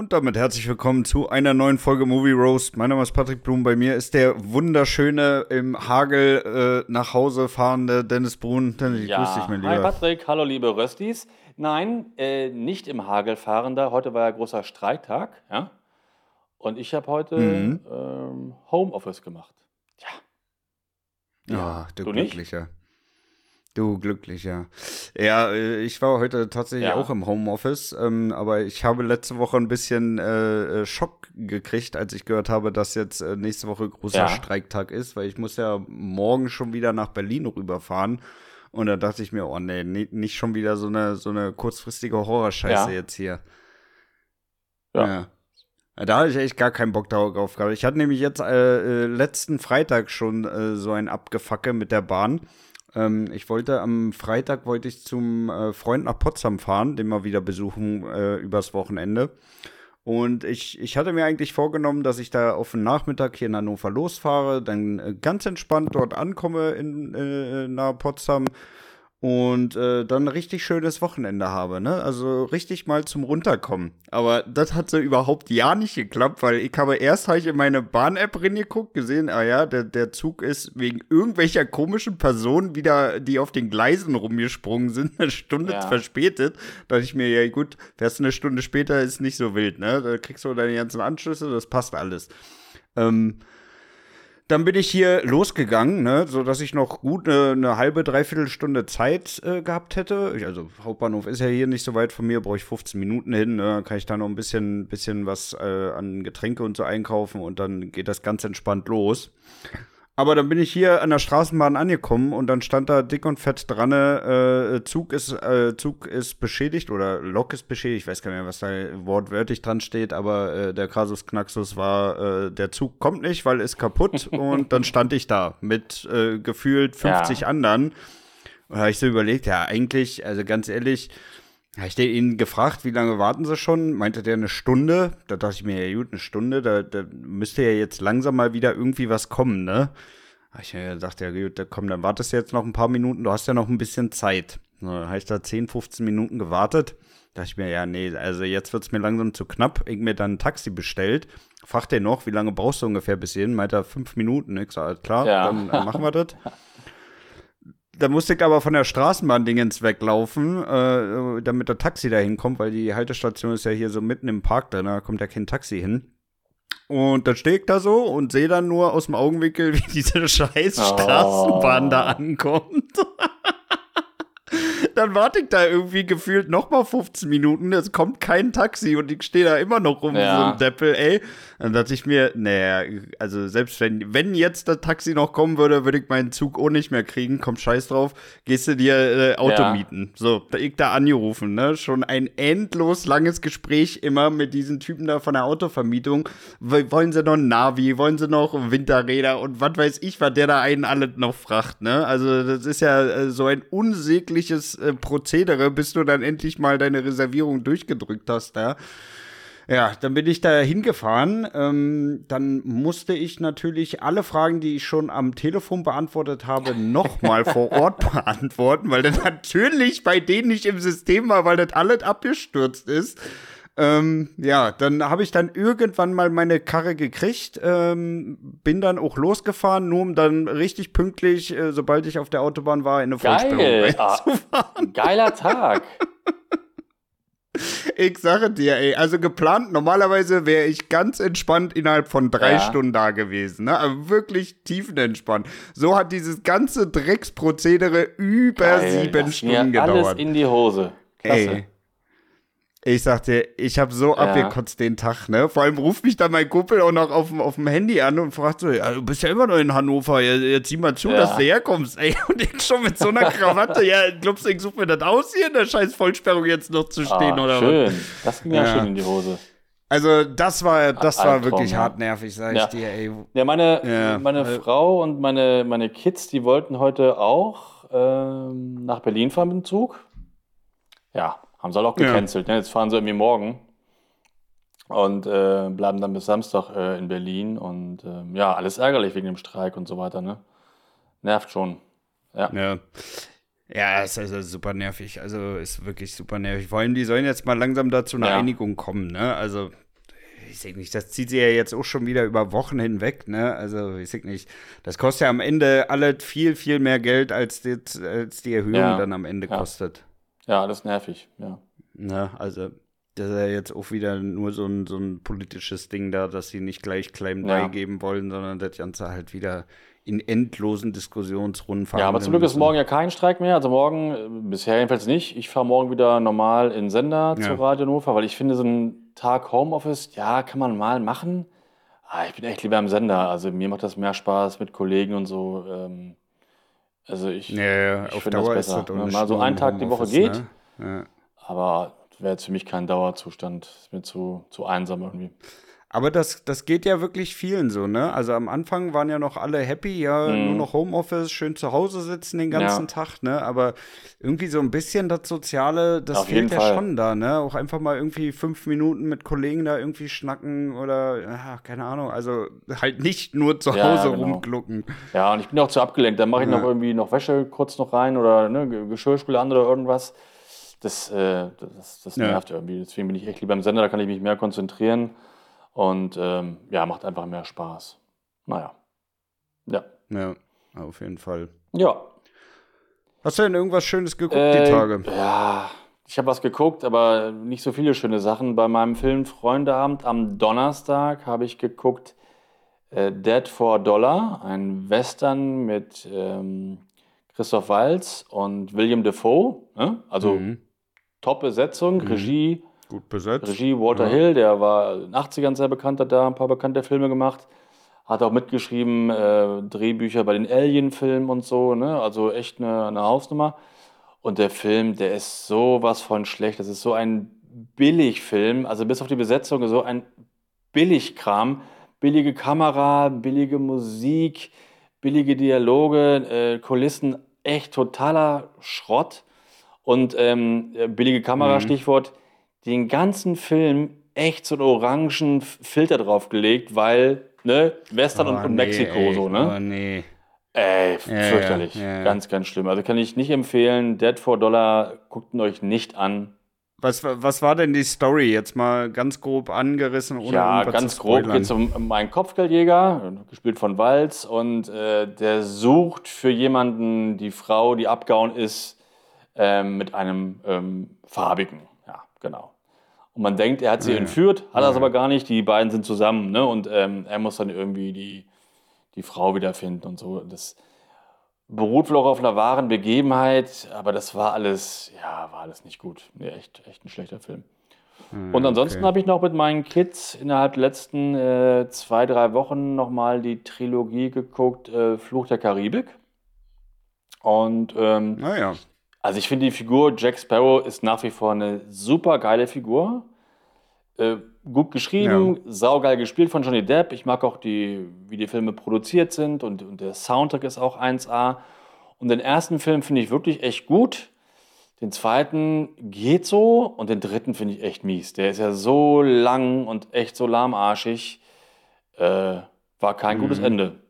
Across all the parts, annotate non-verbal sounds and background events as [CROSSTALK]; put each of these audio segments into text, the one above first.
Und damit herzlich willkommen zu einer neuen Folge Movie Roast. Mein Name ist Patrick Blum. Bei mir ist der wunderschöne im Hagel äh, nach Hause fahrende Dennis Brun. Dennis, ich ja. grüße dich, mein Lieber. Hi Patrick, hallo liebe Röstis. Nein, äh, nicht im Hagel fahrender. Heute war ja großer Streiktag. Ja? Und ich habe heute Mhm. ähm, Homeoffice gemacht. Ja. Ja, du, Du nicht? Du Glücklicher. Ja, äh, ich war heute tatsächlich Ja. auch im Homeoffice, ähm, aber ich habe letzte Woche ein bisschen äh, äh, Schock gekriegt, als ich gehört habe, dass jetzt äh, nächste Woche großer Ja. Streiktag ist, weil ich muss ja morgen schon wieder nach Berlin rüberfahren. Und da dachte ich mir, oh nee, ni- nicht schon wieder so eine, so eine kurzfristige Horrorscheiße Ja. jetzt hier. Ja. Ja. Da hatte ich echt gar keinen Bock darauf gehabt. Ich hatte nämlich jetzt äh, letzten Freitag schon äh, so ein Abgefacke mit der Bahn. Ähm, ich wollte am Freitag wollte ich zum äh, Freund nach Potsdam fahren, den mal wieder besuchen äh, übers Wochenende. Und ich, ich hatte mir eigentlich vorgenommen, dass ich da auf den Nachmittag hier in Hannover losfahre, dann äh, ganz entspannt dort ankomme in äh, nahe Potsdam und äh, dann ein richtig schönes Wochenende habe, ne? Also richtig mal zum Runterkommen. Aber das hat so überhaupt ja nicht geklappt, weil ich habe erst habe ich in meine Bahn-App reingeguckt, gesehen, ah ja, der, der Zug ist wegen irgendwelcher komischen Personen wieder, die auf den Gleisen rumgesprungen sind, [LAUGHS] eine Stunde Ja. verspätet. Da dachte ich mir, ja gut, wärst du eine Stunde später, ist nicht so wild, ne? Da kriegst du deine ganzen Anschlüsse, das passt alles. Ähm, dann bin ich hier losgegangen, ne, so dass ich noch gut eine, eine halbe, dreiviertel Stunde Zeit äh, gehabt hätte. Ich- Also Hauptbahnhof ist ja hier nicht so weit von mir, brauche ich 15 Minuten hin. Ne, kann ich da noch ein bisschen, bisschen was äh, an Getränke und so einkaufen und dann geht das ganz entspannt los. Aber dann bin ich hier an der Straßenbahn angekommen und dann stand da dick und fett dran, äh, Zug ist, äh, Zug ist beschädigt oder Lok ist beschädigt. Ich weiß gar nicht mehr, was da wortwörtlich dran steht, aber äh, der Kasus Knaxus war, äh, der Zug kommt nicht, weil ist kaputt. [LAUGHS] und dann stand ich da mit äh, gefühlt 50 Ja. anderen. Und da habe ich so überlegt, ja, eigentlich, also ganz ehrlich, habe ich den ihn gefragt, wie lange warten sie schon? Meinte der eine Stunde? Da dachte ich mir, ja gut, eine Stunde, da, da müsste ja jetzt langsam mal wieder irgendwie was kommen, ne? Hab ich gedacht, ja gut, da komm, dann wartest du jetzt noch ein paar Minuten, du hast ja noch ein bisschen Zeit. Dann habe ich da 10, 15 Minuten gewartet. Da dachte ich mir, ja, nee, also jetzt wird's mir langsam zu knapp. Ich mir dann ein Taxi bestellt. Fragt er noch, wie lange brauchst du ungefähr bis hierhin? Meint er, fünf Minuten. Ich sag, alles klar, Ja. dann machen wir das. [LAUGHS] Da musste ich aber von der Straßenbahn-Dingens weglaufen, äh, damit der Taxi da hinkommt, weil die Haltestation ist ja hier so mitten im Park drin, da kommt ja kein Taxi hin. Und dann stehe ich da so und sehe dann nur aus dem Augenwinkel, wie diese [LAUGHS] scheiß Oh. Straßenbahn da ankommt. [LAUGHS] dann warte ich da irgendwie gefühlt noch mal 15 Minuten, es kommt kein Taxi und ich stehe da immer noch rum wie so Ja. ein Deppel, ey. Dann dachte ich mir, naja, also selbst wenn, wenn jetzt das Taxi noch kommen würde, würde ich meinen Zug auch nicht mehr kriegen, komm scheiß drauf, gehst du dir äh, Auto Ja. mieten. So, da ich da angerufen, ne, schon ein endlos langes Gespräch immer mit diesen Typen da von der Autovermietung. Wollen sie noch ein Navi, wollen sie noch Winterräder und was weiß ich, was der da einen alles noch fragt, ne? Also das ist ja äh, so ein unsägliches äh, Prozedere, bis du dann endlich mal deine Reservierung durchgedrückt hast, da. Ja, dann bin ich da hingefahren. Ähm, dann musste ich natürlich alle Fragen, die ich schon am Telefon beantwortet habe, nochmal vor [LAUGHS] Ort beantworten, weil das natürlich bei denen nicht im System war, weil das alles abgestürzt ist. Ähm, ja, dann habe ich dann irgendwann mal meine Karre gekriegt, ähm, bin dann auch losgefahren, nur um dann richtig pünktlich, äh, sobald ich auf der Autobahn war, in eine Vollsperrung. Ah, reinzufahren. geiler Tag. [LAUGHS] Ich sage dir, ey, also geplant, normalerweise wäre ich ganz entspannt innerhalb von drei Ja. Stunden da gewesen, ne? Aber wirklich tiefenentspannt. So hat dieses ganze Drecksprozedere über Geil, sieben Stunden mir Alles gedauert. in die Hose. Klasse. Ey. Ich sag dir, ich habe so Ja. abgekotzt den Tag, ne? Vor allem ruft mich dann mein Kumpel auch noch auf, dem- auf dem Handy an und fragt so, ja, du bist ja immer noch in Hannover, jetzt, jetzt sieh mal zu, Ja. dass du herkommst, ey. [LAUGHS] Und ich schon mit so einer Krawatte, ja, glaubst du, ich suche mir das aus, hier in der scheiß Vollsperrung jetzt noch zu stehen, Ah, oder was? schön. Das ging ja, Ja. schön in die Hose. Also das war, das war Albtraum, wirklich ja. hartnervig, sag ich dir, ey. Ja, meine, Ja. meine Äh. Frau und meine, meine Kids, die wollten heute auch ähm, nach Berlin fahren mit dem Zug. Ja, haben sie halt auch Ja. gecancelt. Ne? Jetzt fahren sie irgendwie morgen. und äh, bleiben dann bis Samstag äh, in Berlin. Und ähm, ja, alles ärgerlich wegen dem Streik und so weiter, ne? Nervt schon. Ja. Ja. Ja, ist also super nervig. Also ist wirklich super nervig. Vor allem, die sollen jetzt mal langsam dazu einer Ja. Einigung kommen, ne? Also, ich sehe nicht, das zieht sie ja jetzt auch schon wieder über Wochen hinweg, ne? Also, ich sehe nicht. Das kostet ja am Ende alle viel, viel mehr Geld, als die, als die Erhöhung Ja. dann am Ende Ja. kostet. Ja, alles nervig, ja. Ne? Also, das ist ja jetzt auch wieder nur so ein, so ein politisches Ding da, dass sie nicht gleich Claim Ja. 3 geben wollen, sondern das Ganze halt wieder in endlosen Diskussionsrunden Ja, aber zum Glück ist morgen ja kein Streik mehr. Also morgen, äh, bisher jedenfalls nicht. Ich fahre morgen wieder normal in Sender Ja. zu Radio Hannover, weil ich finde, so einen Tag Homeoffice, ja, kann man mal machen. Aber ich bin echt lieber im Sender. Also mir macht das mehr Spaß mit Kollegen und so. Ähm, also ich, Ja, ja, ich finde das ist besser. das ne? nicht Mal so einen Tag die Woche geht, Ne? Ja. aber wäre jetzt für mich kein Dauerzustand. Ist mir zu, zu einsam irgendwie. Aber das, das geht ja wirklich vielen so, ne? Also am Anfang waren ja noch alle happy, ja, Mhm. nur noch Homeoffice, schön zu Hause sitzen den ganzen Ja. Tag, ne? Aber irgendwie so ein bisschen das Soziale, das Auf fehlt ja Fall. schon da, ne? Auch einfach mal irgendwie fünf Minuten mit Kollegen da irgendwie schnacken oder, ja, keine Ahnung, also halt nicht nur zu Ja, Hause genau. rumglucken. Ja, und ich bin auch zu abgelenkt. Dann mache ich Ja. noch irgendwie noch Wäsche kurz noch rein oder ne, Ge- Geschirrspüler an oder irgendwas. Das, äh, das, das Ja. nervt irgendwie. Deswegen bin ich echt lieber im Sender, da kann ich mich mehr konzentrieren. Und ähm, ja, macht einfach mehr Spaß. Naja. Ja. Ja, auf jeden Fall. Ja. Hast du denn irgendwas Schönes geguckt Äh, die Tage? Ja, ich habe was geguckt, aber nicht so viele schöne Sachen. Bei meinem Film Freundeabend am Donnerstag habe ich geguckt äh, Dead for Dollar, ein Western mit ähm, Christoph Waltz und William Defoe. Ne? Also Mhm. Top-Besetzung, Regie, Gut besetzt. Regie Walter Ja. Hill, der war in den 80ern sehr bekannt, hat da ein paar bekannte Filme gemacht. Hat auch mitgeschrieben, äh, Drehbücher bei den Alien-Filmen und so, ne? Also echt eine, eine Hausnummer. Und der Film, der ist sowas von schlecht. Das ist so ein Billigfilm, also bis auf die Besetzung so ein Billigkram. Billige Kamera, billige Musik, billige Dialoge, äh, Kulissen, echt totaler Schrott. Und ähm, äh, billige Kamera, Mhm. Stichwort, den ganzen Film echt so einen orangen Filter draufgelegt, weil, ne, Western und, Oh, und nee, Mexiko ey. so, ne? Oh, nee. Ey, Ja, fürchterlich. ja, ja. Ganz, ganz schlimm. Also kann ich nicht empfehlen. Dead for Dollar, guckt ihn euch nicht an. Was, wa- was war denn die Story? Jetzt mal ganz grob angerissen, ohne ja, ganz grob geht es um, um einen Kopfgeldjäger, gespielt von Walz, und äh, der sucht für jemanden die Frau, die abgehauen ist, ähm, mit einem ähm, farbigen. Ja, genau. Und man denkt, er hat sie Ja. entführt, hat er es Ja. aber gar nicht. Die beiden sind zusammen, ne? Und ähm, er muss dann irgendwie die, die Frau wiederfinden und so. Das beruht wohl auch auf einer wahren Begebenheit, aber das war alles, ja, war alles nicht gut. Nee, echt, echt ein schlechter Film. Hm, Und ansonsten okay. habe ich noch mit meinen Kids innerhalb der letzten äh, zwei, drei Wochen nochmal die Trilogie geguckt, äh, Fluch der Karibik. Und ähm, Naja. also ich finde die Figur Jack Sparrow ist nach wie vor eine super geile Figur. Äh, gut geschrieben, saugeil gespielt von Johnny Depp. Ich mag auch die, wie die Filme produziert sind und, und der Soundtrack ist auch 1A. Und den ersten Film finde ich wirklich echt gut. Den zweiten geht so und den dritten finde ich echt mies. Der ist ja so lang und echt so lahmarschig. Äh, war kein Mhm. gutes Ende.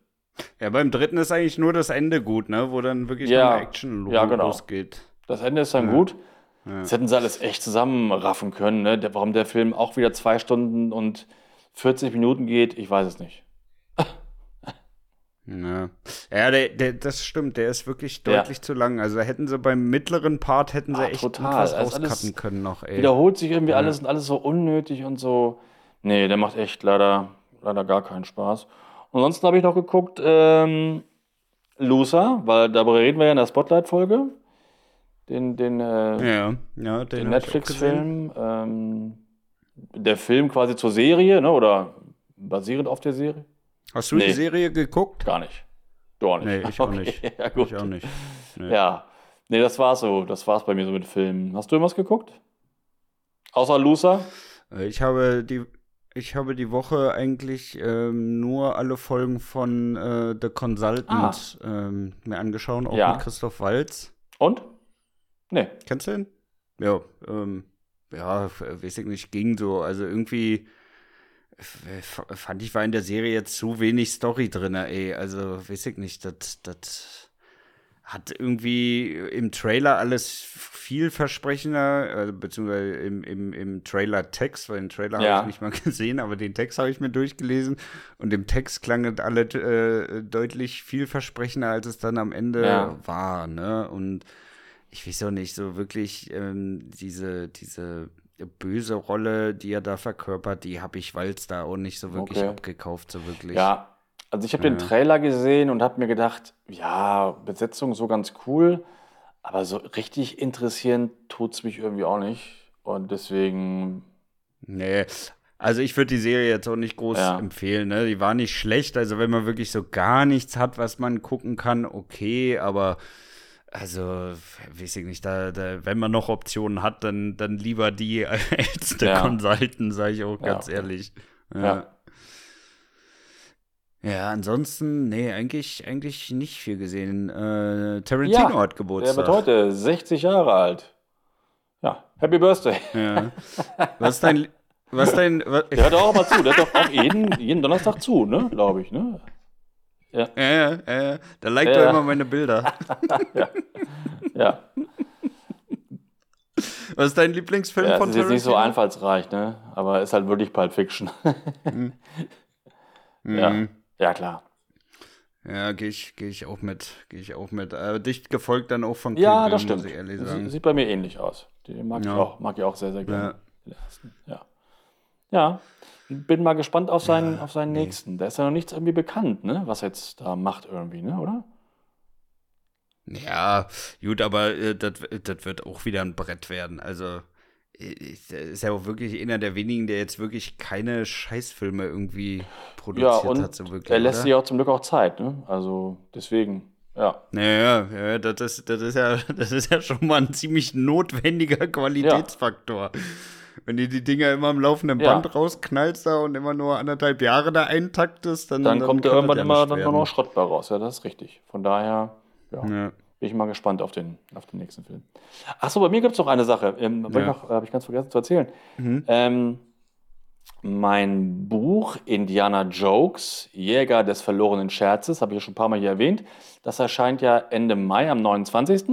Ja, beim dritten ist eigentlich nur das Ende gut, ne? Wo dann wirklich Ja. Action lo- Ja, genau. losgeht. Das Ende ist dann Ja. gut. Ja. Das hätten sie alles echt zusammenraffen können. Ne? Der, warum der Film auch wieder zwei Stunden und 40 Minuten geht, ich weiß es nicht. Ja, ja der, der, das stimmt, der ist wirklich Ja. deutlich zu lang. Also hätten sie beim mittleren Part hätten sie Ah, echt total. was alles rauscutten können noch, ey. Wiederholt sich irgendwie Ja. alles und alles so unnötig und so. Nee, der macht echt leider, leider gar keinen Spaß. Und ansonsten habe ich noch geguckt, ähm, Loser, weil darüber reden wir ja in der Spotlight-Folge. Den, den, äh, Ja, ja, den, den auch. Netflix-Film. Ähm, der Film quasi zur Serie, ne? oder basierend auf der Serie? Hast du Nee. die Serie geguckt? Gar nicht. Du auch nicht. Nee, ich auch [LAUGHS] Okay, nicht. Ja, gut. Ich auch nicht. Nee. Ja. Nee, das war's so. Das war's bei mir so mit Filmen. Hast du irgendwas geguckt? Außer Loser? Äh, Ich habe die, ich habe die Woche eigentlich ähm, nur alle Folgen von äh, The Consultant ähm, mir angeschaut, auch Ah. Ja. mit Christoph Waltz. Und? Nee. Kennst du den? Ja, ähm, ja, weiß ich nicht, ging so. Also irgendwie fand ich, war in der Serie jetzt zu wenig Story drin, ey. Also, weiß ich nicht, das, das hat irgendwie im Trailer alles vielversprechender, äh, beziehungsweise im, im, im Trailer-Text, weil den Trailer ja. habe ich nicht mal [LAUGHS] gesehen, aber den Text habe ich mir durchgelesen und im Text klang es alle äh, deutlich vielversprechender, als es dann am Ende ja. war, ne? Und ich weiß auch nicht, so wirklich ähm, diese, diese böse Rolle, die er da verkörpert, die habe ich Walz da auch nicht so wirklich okay. abgekauft, so wirklich. Ja, also ich habe ja. den Trailer gesehen und habe mir gedacht, ja, Besetzung so ganz cool, aber so richtig interessieren tut es mich irgendwie auch nicht. Und deswegen. Nee, also ich würde die Serie jetzt auch nicht groß ja. empfehlen. Ne? Die war nicht schlecht. Also wenn man wirklich so gar nichts hat, was man gucken kann, okay, aber also, weiß ich nicht, da, da, wenn man noch Optionen hat, dann, dann lieber die [LAUGHS] als der ja. Consultant, sage ich auch ganz ja. ehrlich. Ja. Ja, ansonsten, nee, eigentlich, eigentlich nicht viel gesehen. Äh, Tarantino ja, hat Geburtstag. Der wird heute 60 Jahre alt. Ja, Happy Birthday. Ja. Was ist dein. Was dein. Was, der hört auch mal zu. Der hört doch auch jeden, jeden Donnerstag zu, ne? Glaube ich, ne? Ja. Ja, ja, ja. Der liked ja. doch immer meine Bilder. [LAUGHS] ja. ja. Was ist dein Lieblingsfilm ja, von Tarantino? Das ist jetzt nicht so einfallsreich, ne? Aber ist halt wirklich Pulp Fiction. [LAUGHS] mhm. Ja. Ja, klar. Ja, gehe ich, geh ich auch mit. Gehe ich auch mit. Aber dicht gefolgt dann auch von Kill Ja, das stimmt. Sieht bei mir ähnlich aus. Den mag, ja. ich, auch, mag ich auch sehr, sehr gerne. Ja. ja. Ja. Bin mal gespannt auf seinen, ja, auf seinen nee. nächsten. Da ist ja noch nichts irgendwie bekannt, ne? Was er jetzt da macht irgendwie, ne? Oder? Ja, gut, aber äh, das wird auch wieder ein Brett werden. Also ist ja auch wirklich einer der wenigen, der jetzt wirklich keine Scheißfilme irgendwie produziert ja, und hat. So wirklich, er lässt oder? sich auch zum Glück auch Zeit, ne? Also deswegen, ja. Ja, ja, das ist, das ist ja, [LAUGHS] das ist ja schon mal ein ziemlich notwendiger Qualitätsfaktor. Ja. Wenn du die Dinger immer am laufenden Band ja. rausknallst da und immer nur anderthalb Jahre da eintaktest, dann, dann, dann kommt da irgendwann immer dann noch Schrott bei raus. Ja, das ist richtig. Von daher, ja. ja. Bin ich mal gespannt auf den, auf den nächsten Film. Achso, bei mir gibt es noch eine Sache. Ähm. Äh, Habe ich ganz vergessen zu erzählen. Mhm. Ähm, mein Buch Indiana Jokes, Jäger des verlorenen Scherzes, habe ich ja schon ein paar Mal hier erwähnt. Das erscheint ja Ende Mai am 29.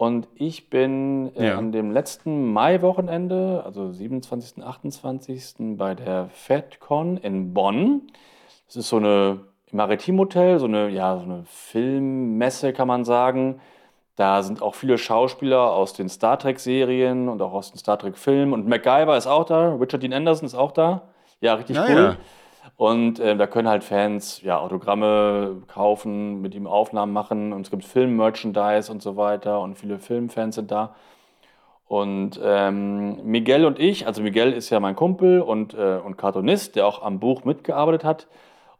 Und ich bin äh, ja. an dem letzten Mai-Wochenende, also 27., 28. bei der FedCon in Bonn. Das ist so eine im Maritimhotel, so eine, ja, so eine Filmmesse kann man sagen. Da sind auch viele Schauspieler aus den Star Trek-Serien und auch aus den Star Trek-Filmen. Und MacGyver ist auch da, Richard Dean Anderson ist auch da. Ja, richtig ja, cool. Ja. Und äh, da können halt Fans ja, Autogramme kaufen, mit ihm Aufnahmen machen. Und es gibt Film-Merchandise und so weiter. Und viele Filmfans sind da. Und ähm, Miguel und ich, also Miguel ist ja mein Kumpel und, äh, und Cartoonist, der auch am Buch mitgearbeitet hat.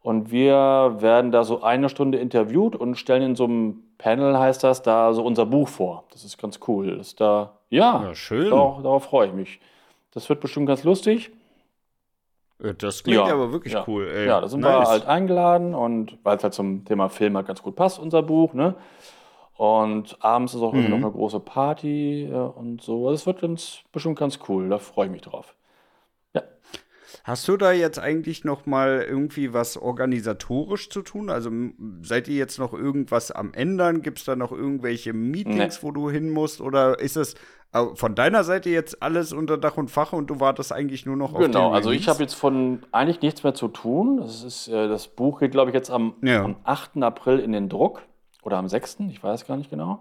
Und wir werden da so eine Stunde interviewt und stellen in so einem Panel, heißt das, da so unser Buch vor. Das ist ganz cool. Das ist da, ja, ja schön. Darauf, darauf freue ich mich. Das wird bestimmt ganz lustig. Das klingt ja, aber wirklich ja. cool. Ey. Ja, da sind nice. wir halt eingeladen und weil es halt zum Thema Film halt ganz gut passt, unser Buch, ne? Und abends ist auch mhm. noch eine große Party äh, und so. Das wird ganz, bestimmt ganz cool. Da freue ich mich drauf. Hast du da jetzt eigentlich noch mal irgendwie was organisatorisch zu tun? Also seid ihr jetzt noch irgendwas am ändern? Gibt es da noch irgendwelche Meetings, nee. wo du hin musst? Oder ist es von deiner Seite jetzt alles unter Dach und Fach und du wartest eigentlich nur noch genau, auf Genau, also ich habe jetzt von eigentlich nichts mehr zu tun. Das, ist, äh, das Buch geht, glaube ich, jetzt am, ja. am 8. April in den Druck oder am 6., ich weiß gar nicht genau.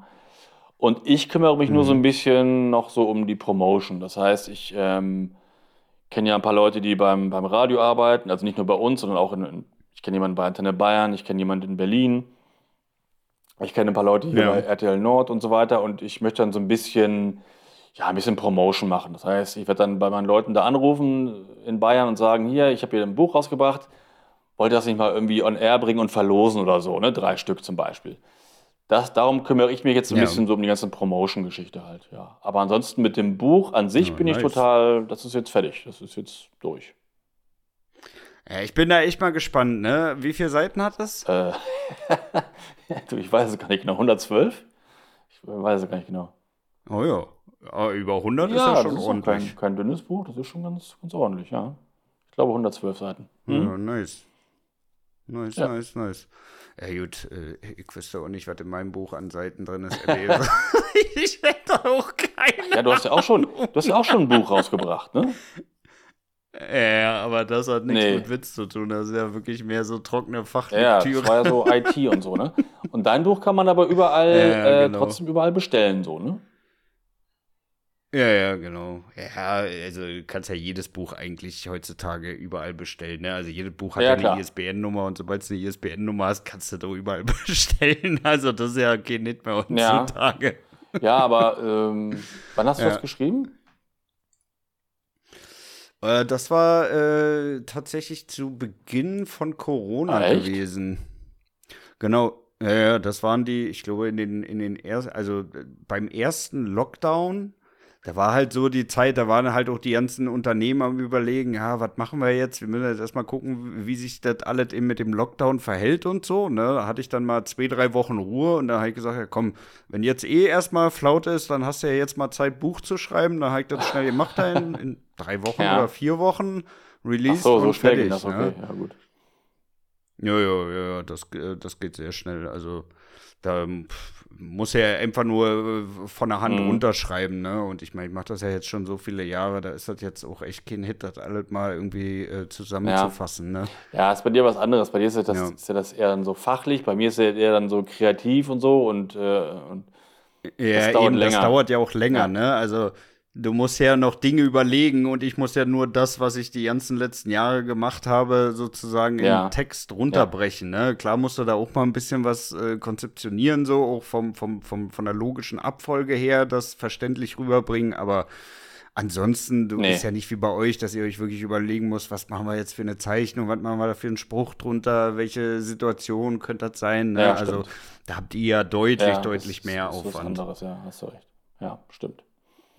Und ich kümmere mich mhm. nur so ein bisschen noch so um die Promotion. Das heißt, ich ähm, kenne ja ein paar Leute, die beim, beim Radio arbeiten, also nicht nur bei uns, sondern auch in, ich kenne jemanden bei Antenne Bayern, ich kenne jemanden in Berlin, ich kenne ein paar Leute hier ja. bei RTL Nord und so weiter und ich möchte dann so ein bisschen, ja, ein bisschen Promotion machen. Das heißt, ich werde dann bei meinen Leuten da anrufen in Bayern und sagen, hier, ich habe hier ein Buch rausgebracht, wollte das nicht mal irgendwie on air bringen und verlosen oder so, ne? Drei Stück zum Beispiel. Das, darum kümmere ich mich jetzt ein ja. bisschen so um die ganze Promotion-Geschichte halt, ja. Aber ansonsten mit dem Buch an sich ja, bin nice. ich total, das ist jetzt fertig, das ist jetzt durch. Ja, ich bin da echt mal gespannt, ne? Wie viele Seiten hat das? Äh, [LAUGHS] ich weiß es gar nicht genau. 112? Ich weiß es gar nicht genau. Oh ja. Aber über 100 ja, ist ja schon das ist ordentlich. Kein, kein dünnes Buch, das ist schon ganz, ganz ordentlich, ja. glaube 112 Seiten. Hm? Ja, nice. Nice, Ja. nice, nice. Ja gut, äh, ich wüsste auch nicht, was in meinem Buch an Seiten drin ist. [LAUGHS] ich hätte auch keine. Ja, du hast ja auch schon, du hast ja auch schon ein Buch rausgebracht, ne? Ja, aber das hat nichts Nee. mit Witz zu tun. Das ist ja wirklich mehr so trockene Ja, Fachlektüre. das war ja so IT und so, ne? [LAUGHS] Und dein Buch kann man aber überall, Ja, äh, genau. trotzdem überall bestellen, so, ne? Ja, ja, genau. Ja, also du kannst ja jedes Buch eigentlich heutzutage überall bestellen. Ne? Also jedes Buch hat Ja, ja, eine ISBN-Nummer und sobald es eine ISBN-Nummer hast, kannst du da überall [LAUGHS] bestellen. Also das ist ja geht nicht mehr Ja. heutzutage. Ja, aber ähm, wann hast du Ja. das geschrieben? Äh, das war äh, tatsächlich zu Beginn von Corona Ah, gewesen. Genau. Ja, ja, das waren die, ich glaube, in den, in den ersten, also beim ersten Lockdown, da war halt so die Zeit, da waren halt auch die ganzen Unternehmen am überlegen, ja, was machen wir jetzt? Wir müssen jetzt erstmal gucken, wie sich das alles eben mit dem Lockdown verhält und so. Ne? Da hatte ich dann mal zwei, drei Wochen Ruhe und da habe ich gesagt, ja komm, wenn jetzt eh erstmal Flaut ist, dann hast du ja jetzt mal Zeit, Buch zu schreiben. Da habe ich das schnell gemacht, da in, in drei Wochen Ja. oder vier Wochen Ach released so, so und schnell fertig. ging das, okay. ne? Ja, gut. Ja, ja, ja, das, äh, das geht sehr schnell. Also da muss er einfach nur äh, von der Hand Mhm. runterschreiben, ne? Und ich meine, ich mache das ja jetzt schon so viele Jahre, da ist das jetzt auch echt kein Hit, das alles mal irgendwie äh, zusammenzufassen, ne? Ja, ist bei dir was anderes. Bei dir ist ja das, Ja. ist ja das eher dann so fachlich, bei mir ist ja eher dann so kreativ und so und, äh, und Ja, Das dauert eben, das länger. dauert ja auch länger, Ja. ne? Also du musst ja noch Dinge überlegen und ich muss ja nur das, was ich die ganzen letzten Jahre gemacht habe, sozusagen Ja. in Text runterbrechen, ne? Klar musst du da auch mal ein bisschen was äh, konzeptionieren, so auch vom, vom, vom, von der logischen Abfolge her, das verständlich rüberbringen, aber ansonsten, du Nee. ist ja nicht wie bei euch, dass ihr euch wirklich überlegen müsst, was machen wir jetzt für eine Zeichnung, was machen wir da für einen Spruch drunter, welche Situation könnte das sein, ne? Ja, also da habt ihr ja deutlich, ja, deutlich mehr das ist was Aufwand. anderes, ja, hast du recht. Ja, stimmt.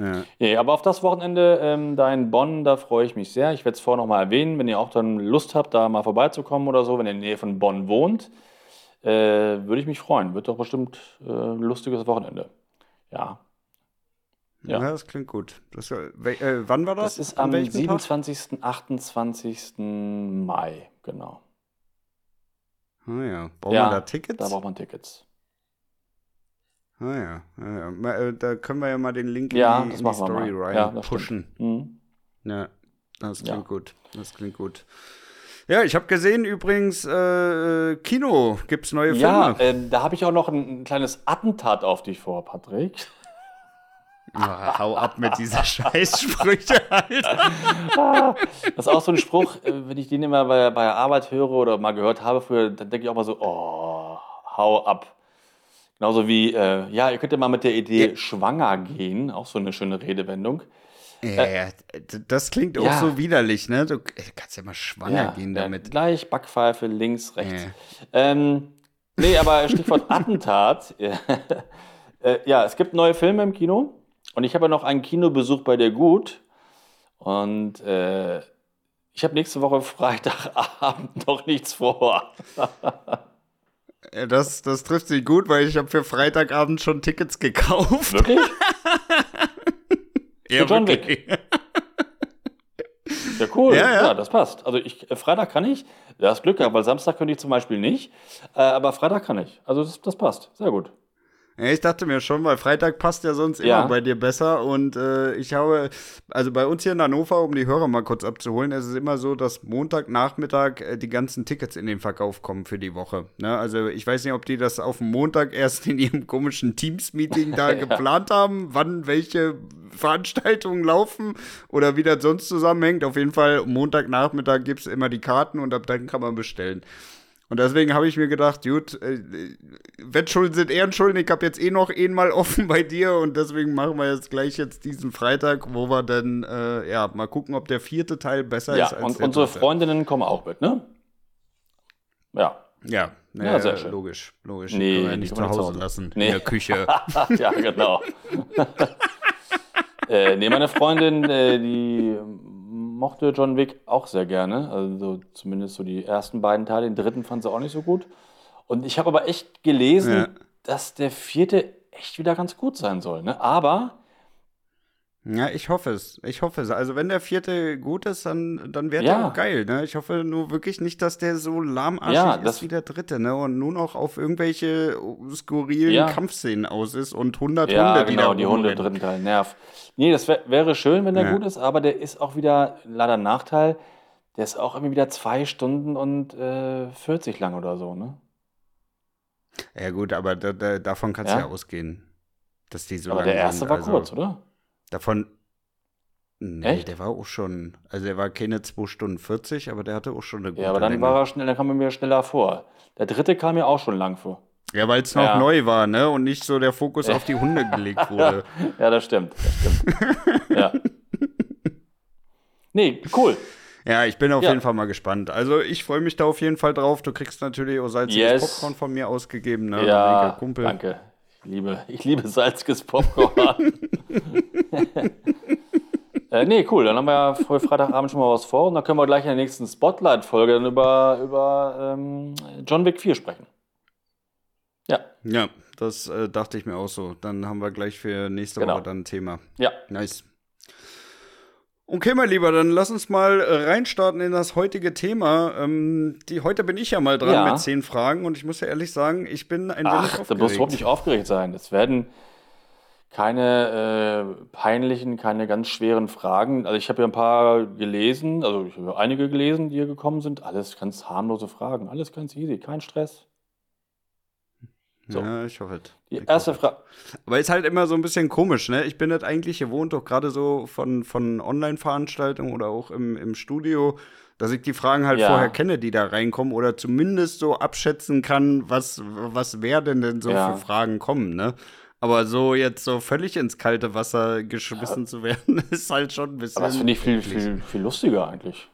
Ja. Nee, aber auf das Wochenende ähm, da in Bonn, da freue ich mich sehr. Ich werde es vorher nochmal erwähnen, wenn ihr auch dann Lust habt, da mal vorbeizukommen oder so, wenn ihr in der Nähe von Bonn wohnt, äh, würde ich mich freuen. Wird doch bestimmt äh, ein lustiges Wochenende. Ja, Ja. Ja. das klingt gut. Das, äh, äh, wann war das? das ist am welchem Tag? 27., 28. Mai, genau. Ah ja. Brauchen Ja, wir da Tickets? Da braucht man Tickets. Ah ja. ja, ja. Äh, Da können wir ja mal den Link Ja, in die, in die Story rein Ja, pushen. Mhm. Ja, das klingt Ja. gut. Das klingt gut. Ja, ich habe gesehen übrigens, äh, Kino gibt's neue Ja, Filme. ähm, da habe ich auch noch ein, ein kleines Attentat auf dich vor, Patrick. Ah, hau ab mit dieser [LAUGHS] Scheißsprüche, Alter. Das ist auch so ein Spruch, äh, wenn ich den immer bei, bei der Arbeit höre oder mal gehört habe früher, dann denke ich auch mal so, oh, hau ab. Genauso wie, äh, ja, ihr könnt ja mal mit der Idee schwanger gehen, auch so eine schöne Redewendung. Ja, ja, d- das klingt auch ja. so widerlich, ne? Du äh, kannst ja mal schwanger gehen ja, damit. Gleich Backpfeife, links, rechts. Ja. Ähm, nee, aber Stichwort [LAUGHS] Attentat. [LAUGHS] äh, ja, es gibt neue Filme im Kino und ich habe ja noch einen Kinobesuch bei der Gut und äh, ich habe nächste Woche Freitagabend [LAUGHS] noch nichts vor. Ja, Das, das trifft sich gut, weil ich habe für Freitagabend schon Tickets gekauft. Wirklich? [LAUGHS] Ja, John wirklich. Ja, cool. Ja, Ja, ja. das passt. Also ich, äh, Freitag kann ich. Da hast Glück gehabt, weil Samstag könnte ich zum Beispiel nicht. Äh, aber Freitag kann ich. Also das, das passt. Sehr gut. Ja, ich dachte mir schon, weil Freitag passt ja sonst immer Ja. bei dir besser. Und äh, ich habe, also bei uns hier in Hannover, um die Hörer mal kurz abzuholen, es ist immer so, dass Montagnachmittag äh, die ganzen Tickets in den Verkauf kommen für die Woche. Ne? Also ich weiß nicht, ob die das auf dem Montag erst in ihrem komischen Teams-Meeting da [LAUGHS] geplant haben, wann welche Veranstaltungen laufen oder wie das sonst zusammenhängt. Auf jeden Fall, Montagnachmittag gibt es immer die Karten und ab dann kann man bestellen. Und deswegen habe ich mir gedacht, gut, äh, Wettschulden sind Ehrenschulden. Ich habe jetzt eh noch einmal [LAUGHS] offen bei dir und deswegen machen wir jetzt gleich jetzt diesen Freitag, wo wir dann, äh, ja, mal gucken, ob der vierte Teil besser Ja, ist als und unsere dritte. Freundinnen kommen auch mit, ne? Ja. Ja, Ja, ja, sehr ja schön. logisch, logisch. Nee, können wir die nicht zu Hause zu Hause. lassen, Nee. in der Küche. [LAUGHS] ja, genau. [LAUGHS] äh, nee, meine Freundin, äh, die mochte John Wick auch sehr gerne. Also zumindest so die ersten beiden Teile. Den dritten fand sie auch nicht so gut. Und ich habe aber echt gelesen, Ja. dass der vierte echt wieder ganz gut sein soll. Ne? Aber Ja, ich hoffe es. Ich hoffe es. Also wenn der vierte gut ist, dann, dann wäre Ja. der auch geil. Ne? Ich hoffe nur wirklich nicht, dass der so lahmarschig Ja, ist wie der dritte, ne? Und nur noch auf irgendwelche skurrilen Ja. Kampfszenen aus ist und 100 Ja, Hunde, die genau, da die Hunde im rumrennen. dritten Teil, nerv. Nee, das wär, wäre schön, wenn der gut ist, aber der ist auch wieder, leider Nachteil, der ist auch irgendwie wieder zwei Stunden und äh, 40 lang oder so, ne? Ja gut, aber da, da, davon kannst du Ja? ausgehen, dass die so aber der erste war also, kurz, oder? Davon. Nee, Echt? der war auch schon. Also der war keine 2 Stunden 40, aber der hatte auch schon eine gute Ja, aber dann Länge. war er schnell, dann kam er mir schneller vor. Der dritte kam mir auch schon lang vor. ja, weil es noch Ja. neu war, ne? Und nicht so der Fokus auf die Hunde [LAUGHS] gelegt wurde. Ja, das stimmt, das stimmt. ja. Nee, cool. Ja, ich bin auf Ja. jeden Fall mal gespannt. Also ich freue mich da auf jeden Fall drauf. Du kriegst natürlich auch salziges Yes. Popcorn von mir ausgegeben, ne? Ja, Kumpel. danke. Ich liebe, ich liebe salziges Popcorn. [LAUGHS] [LAUGHS] äh, nee, cool. Dann haben wir ja Freitagabend schon mal was vor und dann können wir gleich in der nächsten Spotlight-Folge dann über, über ähm, John Wick 4 sprechen. Ja, Ja, das äh, dachte ich mir auch so. Dann haben wir gleich für nächste Genau. Woche dann ein Thema. ja. Nice. Okay, mein Lieber, dann lass uns mal äh, reinstarten in das heutige Thema. Ähm, die, heute bin ich ja mal dran Ja. mit zehn Fragen und ich muss ja ehrlich sagen, ich bin ein wenig Ach, aufgeregt. da musst du überhaupt nicht aufgeregt sein. Es werden keine äh, peinlichen, keine ganz schweren Fragen. Also ich habe ja ein paar gelesen, also ich habe einige gelesen, die hier gekommen sind. Alles ganz harmlose Fragen, alles ganz easy, kein Stress. So. Ja, ich hoffe es. Die Ich erste es. Frage. Aber ist halt immer so ein bisschen komisch, ne? Ich bin das eigentlich gewohnt, auch gerade so von, von Online-Veranstaltungen oder auch im, im Studio, dass ich die Fragen halt Ja. vorher kenne, die da reinkommen oder zumindest so abschätzen kann, was, was werden denn so Ja. für Fragen kommen, ne? Aber so jetzt so völlig ins kalte Wasser geschmissen zu werden, [LAUGHS] ist halt schon ein bisschen. Aber das finde ich viel, viel, viel lustiger eigentlich.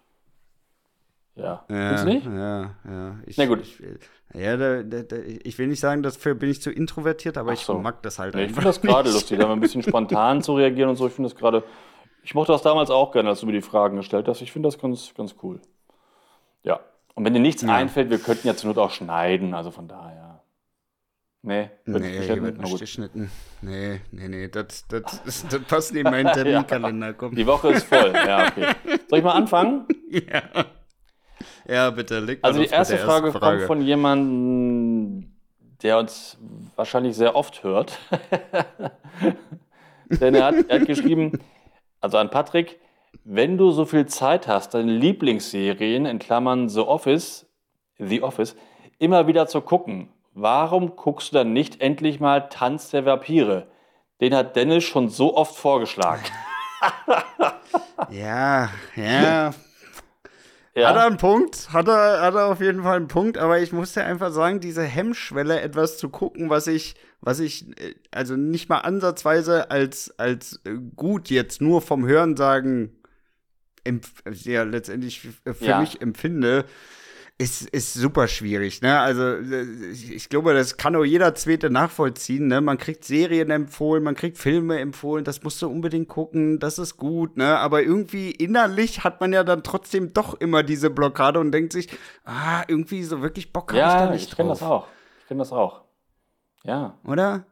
Ja. Ja, Findest nicht? ja, ja. Ich, Na gut. Ich, will- ja, da, da, da, ich will nicht sagen, dafür bin ich zu introvertiert, aber Ach ich so. mag das halt Nee, ich finde das gerade lustig, da mal ein bisschen spontan zu reagieren und so. Ich finde das gerade. Ich mochte das damals auch gerne, als du mir die Fragen gestellt hast. Ich finde das ganz, ganz cool. Ja. Und wenn dir nichts Ja. einfällt, wir könnten ja zur Not auch schneiden, also von daher. Nee, wird Nee, geschnitten? wird geschnitten. Nee, nee, nee, das, das, ist- das passt nicht in meinen [LAUGHS] Terminkalender. Komm. Die Woche ist voll. Ja, okay. Soll ich mal anfangen? [LAUGHS] Ja. ja, bitte, leg mal Also die erste der Frage, ersten kommt von jemandem, der uns wahrscheinlich sehr oft hört. [LAUGHS] Denn er hat, er hat geschrieben, also an Patrick, wenn du so viel Zeit hast, deine Lieblingsserien, in Klammern The Office, The Office, immer wieder zu gucken, warum guckst du dann nicht endlich mal Tanz der Vampire? Den hat Dennis schon so oft vorgeschlagen. Ja, ja. Ja? Hat er einen Punkt? Hat er, hat er auf jeden Fall einen Punkt, aber ich muss dir einfach sagen, diese Hemmschwelle, etwas zu gucken, was ich, was ich, äh, also nicht mal ansatzweise als, als äh, gut jetzt nur vom Hörensagen ja, letztendlich für für Ja. mich empfinde, ist, ist super schwierig, ne? Also ich, ich glaube, das kann auch jeder Zweite nachvollziehen, ne? Man kriegt Serien empfohlen, man kriegt Filme empfohlen, das musst du unbedingt gucken, das ist gut, ne? Aber irgendwie innerlich hat man ja dann trotzdem doch immer diese Blockade und denkt sich, ah, irgendwie so wirklich Bock habe ich da ja, nicht ich kenne drauf. das auch. Ich kenne das auch. Ja. Oder?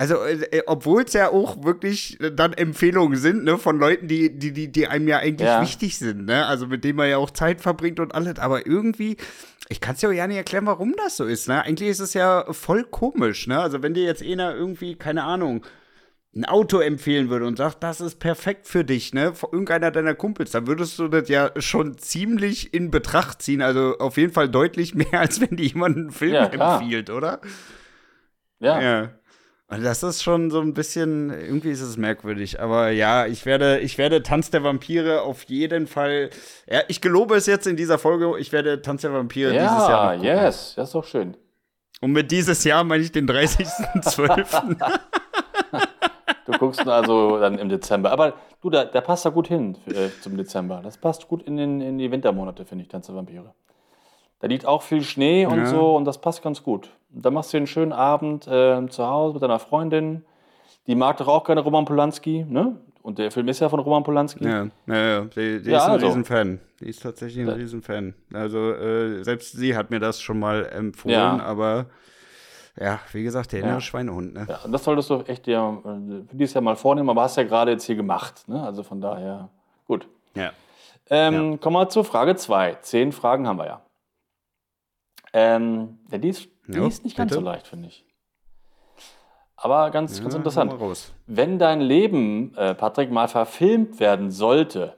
Also, äh, obwohl es ja auch wirklich äh, dann Empfehlungen sind, ne, von Leuten, die, die, die, die einem ja eigentlich Ja. wichtig sind, ne? Also mit denen man ja auch Zeit verbringt und alles. Aber irgendwie, ich kann es ja auch ja nicht erklären, warum das so ist, ne? Eigentlich ist es ja voll komisch, ne? Also wenn dir jetzt einer irgendwie, keine Ahnung, ein Auto empfehlen würde und sagt, das ist perfekt für dich, ne? Von irgendeiner deiner Kumpels, dann würdest du das ja schon ziemlich in Betracht ziehen. Also auf jeden Fall deutlich [LAUGHS] mehr, als wenn dir jemand einen Film Ja, empfiehlt, oder? Ja. Ja. Und das ist schon so ein bisschen, irgendwie ist es merkwürdig. Aber ja, ich werde, ich werde Tanz der Vampire auf jeden Fall. Ja, ich gelobe es jetzt in dieser Folge, ich werde Tanz der Vampire dieses Jahr. Ja, yes, das ist doch schön. Und mit dieses Jahr meine ich den 30.12. [LAUGHS] [LAUGHS] Du guckst ihn also dann im Dezember. Aber du, da, da passt da gut hin äh, zum Dezember. Das passt gut in, den, in die Wintermonate, finde ich, Tanz der Vampire. Da liegt auch viel Schnee und Ja. so und das passt ganz gut. Da machst du einen schönen Abend äh, zu Hause mit deiner Freundin. Die mag doch auch gerne Roman Polanski, ne? Und der Film ist ja von Roman Polanski. ja, ja, ja, die, die Ja, ist ein also. Riesenfan. Die ist tatsächlich ein Da- Riesenfan. Also, äh, selbst sie hat mir das schon mal empfohlen, Ja. aber Ja, wie gesagt, der Ja. innere Schweinehund, ne? Ja, und das solltest du echt dir äh, für dieses Jahr mal vornehmen, aber hast ja gerade jetzt hier gemacht. Ne? Also von daher, gut. Ja. Ähm, Kommen wir zur Frage 2. Zehn Fragen haben wir ja. Ähm, ja, die ist, die Ja, ist nicht ganz bitte. so leicht, finde ich. Aber ganz, ganz Ja, interessant. Wenn dein Leben, äh, Patrick, mal verfilmt werden sollte,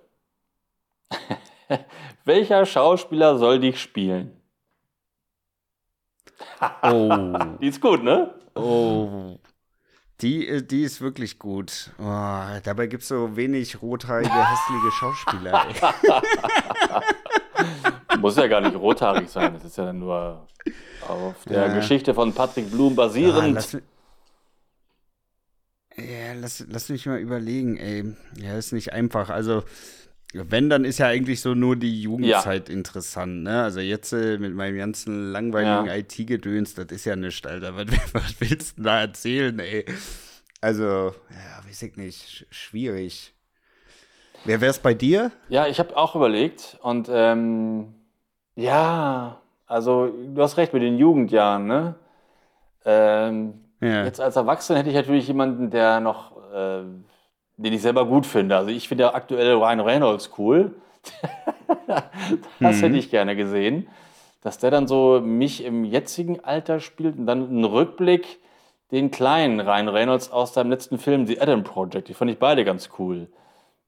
[LAUGHS] welcher Schauspieler soll dich spielen? [LAUGHS] Oh. Die ist gut, ne? Oh. Die, die ist wirklich gut. Oh, dabei gibt es so wenig rothaarige, hässliche Schauspieler. [LAUGHS] Muss ja gar nicht rothaarig sein. Das ist ja dann nur auf der Ja. Geschichte von Patrick Blum Ah, basierend. lass, mi- ja, lass, lass mich mal überlegen, ey. Ja, ist nicht einfach. Also, wenn, dann ist ja eigentlich so nur die Jugendzeit interessant, ne? Also jetzt äh, mit meinem ganzen langweiligen Ja. IT-Gedöns, das ist ja nichts, Alter. Was, [LAUGHS] was willst du da erzählen, ey? Also, ja, weiß ich nicht. Sch schwierig. Wer wär's bei dir? Ja, ich habe auch überlegt und ähm, ja, also du hast recht mit den Jugendjahren, ne? Ähm, Ja. Jetzt als Erwachsener hätte ich natürlich jemanden, der noch, äh, den ich selber gut finde. Also ich finde ja aktuell Ryan Reynolds cool. [LAUGHS] das Mhm. hätte ich gerne gesehen. Dass der dann so mich im jetzigen Alter spielt und dann einen Rückblick den kleinen Ryan Reynolds aus seinem letzten Film, The Adam Project. Die fand ich beide ganz cool.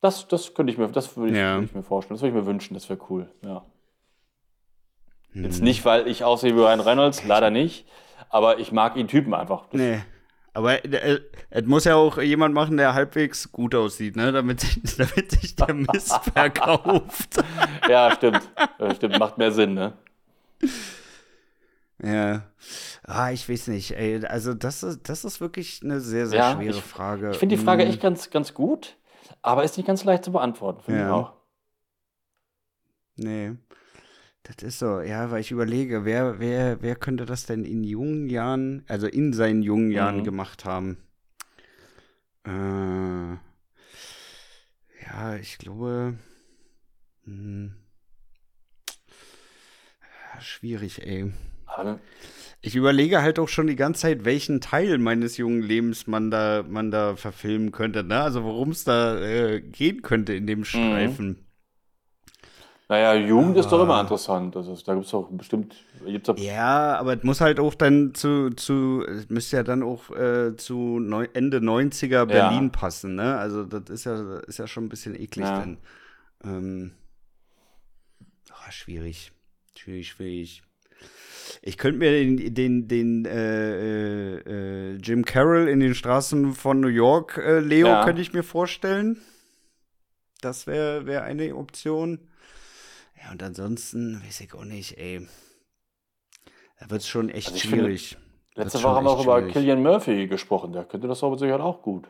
Das, das könnte ich mir, das würde ich, Ja. würde ich mir vorstellen. Das würde ich mir wünschen, das wäre cool. Ja. Hm. Jetzt nicht, weil ich aussehe wie Ryan Reynolds, leider nicht. Aber ich mag ihn Typen einfach. Das- Nee. Aber äh, es muss ja auch jemand machen, der halbwegs gut aussieht, ne? Damit, sich- [LAUGHS] damit sich der Mist [LAUGHS] verkauft. Ja, stimmt. Stimmt, macht mehr Sinn, ne? Ja. Ah, ich weiß nicht, ey. Also, das ist, das ist wirklich eine sehr, sehr Ja, schwere ich- Frage. Ich finde die Frage Mm, echt ganz, ganz gut, aber ist nicht ganz leicht zu beantworten, finde ich Ja. auch. Nee. Das ist so, ja, weil ich überlege, wer, wer, wer könnte das denn in jungen Jahren, also in seinen jungen Jahren Mhm. gemacht haben? Äh, ja, ich glaube. Hm, ja, schwierig, ey. Aber, Ich überlege halt auch schon die ganze Zeit, welchen Teil meines jungen Lebens man da, man da verfilmen könnte, ne? Also worum es da äh, gehen könnte in dem Streifen. Naja, Jugend ist doch Aber- immer interessant. Also, da gibt es doch bestimmt. Gibt's doch, Ja, aber es muss halt auch dann zu, zu es müsste ja dann auch äh, zu neu, Ende 90er Berlin passen, ne? Also das ist ja, ist ja schon ein bisschen eklig Ja. dann. Ähm, ah, schwierig. Schwierig, schwierig. Ich könnte mir den, den, den äh, äh, äh, Jim Carroll in den Straßen von New York, äh, Leo, Ja. könnte ich mir vorstellen. Das wäre wär eine Option. Ja, und ansonsten weiß ich auch nicht, ey. Da wird es schon echt Also ich finde, schwierig. letzte Woche haben wir auch über schwierig. Killian Murphy gesprochen. Der könnte das aber sicher auch gut.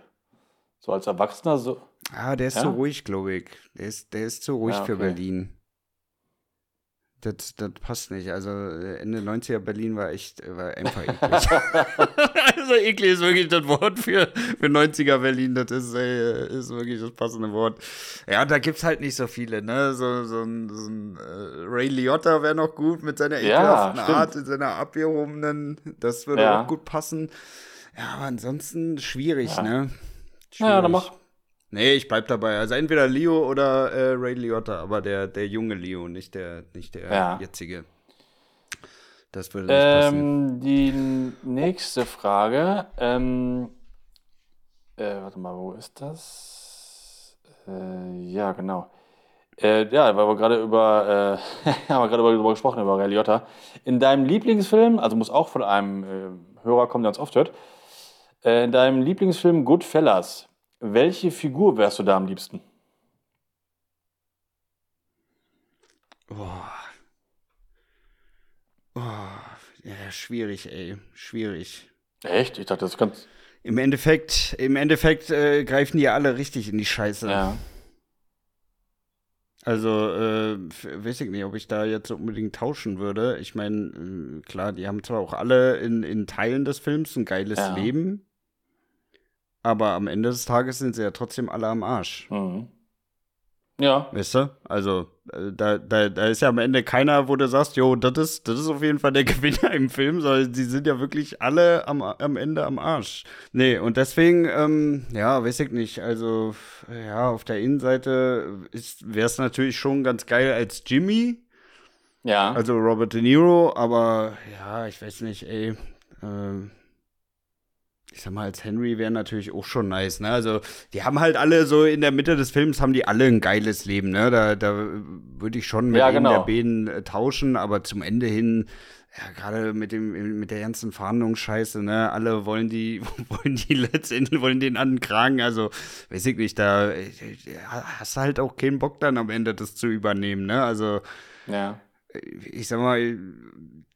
So als Erwachsener so. Ah, der ist Ja? zu ruhig, glaube ich. Der ist, der ist zu ruhig Ja, für okay. Berlin. Das, das passt nicht. Also äh, Ende 90er Berlin war echt, äh, war einfach [LAUGHS] eklig. also eklig ist wirklich das Wort für, für 90er Berlin. Das ist, äh, ist wirklich das passende Wort. Ja, da gibt's halt nicht so viele, ne? So, so ein, so ein äh, Ray Liotta wäre noch gut mit seiner Ja, ekelhaften stimmt. Art, in seiner abgehobenen. Das würde Ja. auch gut passen. Ja, aber ansonsten schwierig, Ja. ne? Ja, dann Schwierig. mach. Nee, ich bleib dabei. Also entweder Leo oder äh, Ray Liotta, aber der, der junge Leo, nicht der, nicht der Ja. jetzige. Das würde nicht passen. Ähm, die nächste Frage. Ähm, äh, warte mal, wo ist das? Äh, ja, genau. Äh, ja, weil wir gerade über, äh, [LAUGHS] haben wir gerade darüber gesprochen, über Ray Liotta. In deinem Lieblingsfilm, also muss auch von einem äh, Hörer kommen, der uns oft hört, äh, in deinem Lieblingsfilm Goodfellas, welche Figur wärst du da am liebsten? Boah. Boah. Ja, schwierig, ey. Schwierig. Echt? Ich dachte, das kannst. Im Endeffekt, im Endeffekt äh, greifen die ja alle richtig in die Scheiße. Ja. Also, äh, weiß ich nicht, ob ich da jetzt unbedingt tauschen würde. Ich meine, äh, klar, die haben zwar auch alle in, in Teilen des Films ein geiles Ja. Leben, aber am Ende des Tages sind sie ja trotzdem alle am Arsch. Mhm. Ja. Weißt du? Also, äh, da, da, da ist ja am Ende keiner, wo du sagst, jo, das ist, das ist auf jeden Fall der [LAUGHS] Gewinner im Film, sondern die sind ja wirklich alle am, am Ende am Arsch. Nee, und deswegen, ähm, ja, weiß ich nicht. Also, ja, auf der Innenseite wäre es natürlich schon ganz geil als Jimmy. Ja. Also Robert De Niro, aber ja, ich weiß nicht, ey. Ähm, ich sag mal, als Henry wäre natürlich auch schon nice, ne? Also, die haben halt alle so in der Mitte des Films haben die alle ein geiles Leben, ne? Da, da würde ich schon mit Ja, genau. der beiden äh, tauschen, aber zum Ende hin, ja, gerade mit dem, mit der ganzen Fahndungsscheiße, ne? Alle wollen die, [LAUGHS] wollen die letztendlich, wollen den an den Kragen, also, weiß ich nicht, da äh, hast du halt auch keinen Bock dann am Ende das zu übernehmen, ne? Also, ja. Ich sag mal,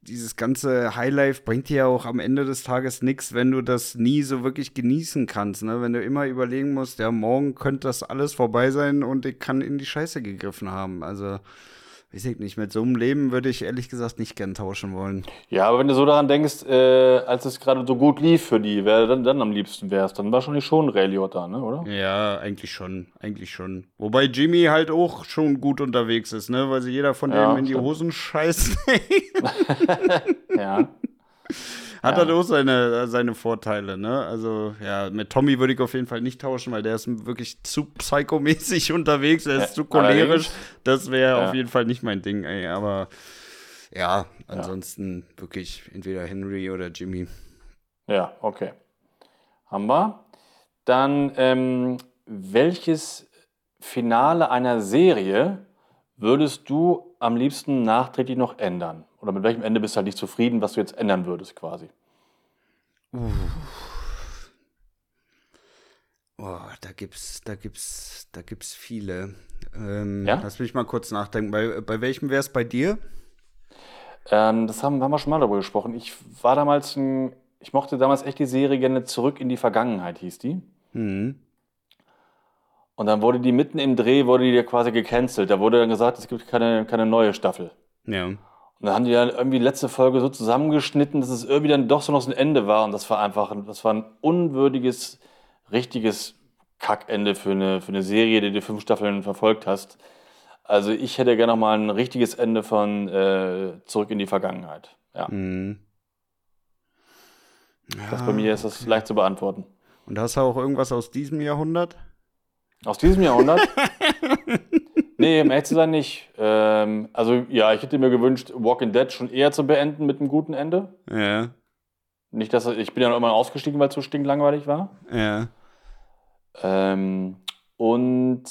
dieses ganze Highlife bringt dir ja auch am Ende des Tages nichts, wenn du das nie so wirklich genießen kannst. Ne? Wenn du immer überlegen musst, ja, morgen könnte das alles vorbei sein und ich kann in die Scheiße gegriffen haben. Also, weiß ich nicht, mit so einem Leben würde ich ehrlich gesagt nicht gern tauschen wollen. Ja, aber wenn du so daran denkst, äh, als es gerade so gut lief für die, wer dann, dann am liebsten wärst, dann wahrscheinlich schon Ray Liotta, ne, oder? Ja, eigentlich schon, eigentlich schon. Wobei Jimmy halt auch schon gut unterwegs ist, ne? Weil sie jeder von Ja, dem in die stimmt. Hosen scheißt. [LAUGHS] Ja. [LAUGHS] Hat Ja. halt auch seine, seine Vorteile, ne? Also, ja, mit Tommy würde ich auf jeden Fall nicht tauschen, weil der ist wirklich zu psychomäßig [LAUGHS] unterwegs, er ist Ja, zu cholerisch. Das wäre Ja. auf jeden Fall nicht mein Ding, ey. Aber ja, ansonsten wirklich entweder Henry oder Jimmy. Ja, okay. Haben wir. Dann, ähm, welches Finale einer Serie würdest du am liebsten nachträglich noch ändern? Oder mit welchem Ende bist du halt nicht zufrieden, was du jetzt ändern würdest, quasi? Boah, da gibt's, da gibt's, da gibt's viele. Ähm, Ja? Lass mich mal kurz nachdenken. Bei, bei welchem wäre es bei dir? Ähm, das haben, haben wir schon mal darüber gesprochen. Ich war damals ein, ich mochte damals echt die Serie gerne Zurück in die Vergangenheit, hieß die. Hm. Und dann wurde die mitten im Dreh, wurde die ja quasi gecancelt. Da wurde dann gesagt, es gibt keine, keine neue Staffel. Ja. Und dann haben die dann irgendwie die letzte Folge so zusammengeschnitten, dass es irgendwie dann doch so noch so ein Ende war. Und das war einfach, ein- das war ein unwürdiges, richtiges Kackende für eine, für eine Serie, die du fünf Staffeln verfolgt hast. Also ich hätte gerne noch mal ein richtiges Ende von äh, Zurück in die Vergangenheit. Ja, Hm. das bei mir ist das leicht zu beantworten. Und hast du auch irgendwas aus diesem Jahrhundert? Aus diesem Jahrhundert? [LAUGHS] nee, um ehrlich zu sein nicht. Ähm, also ja, ich hätte mir gewünscht, Walking Dead schon eher zu beenden mit einem guten Ende. Ja. Nicht, dass ich bin ja noch immer ausgestiegen, weil es so stinklangweilig war. Ja. Ähm, und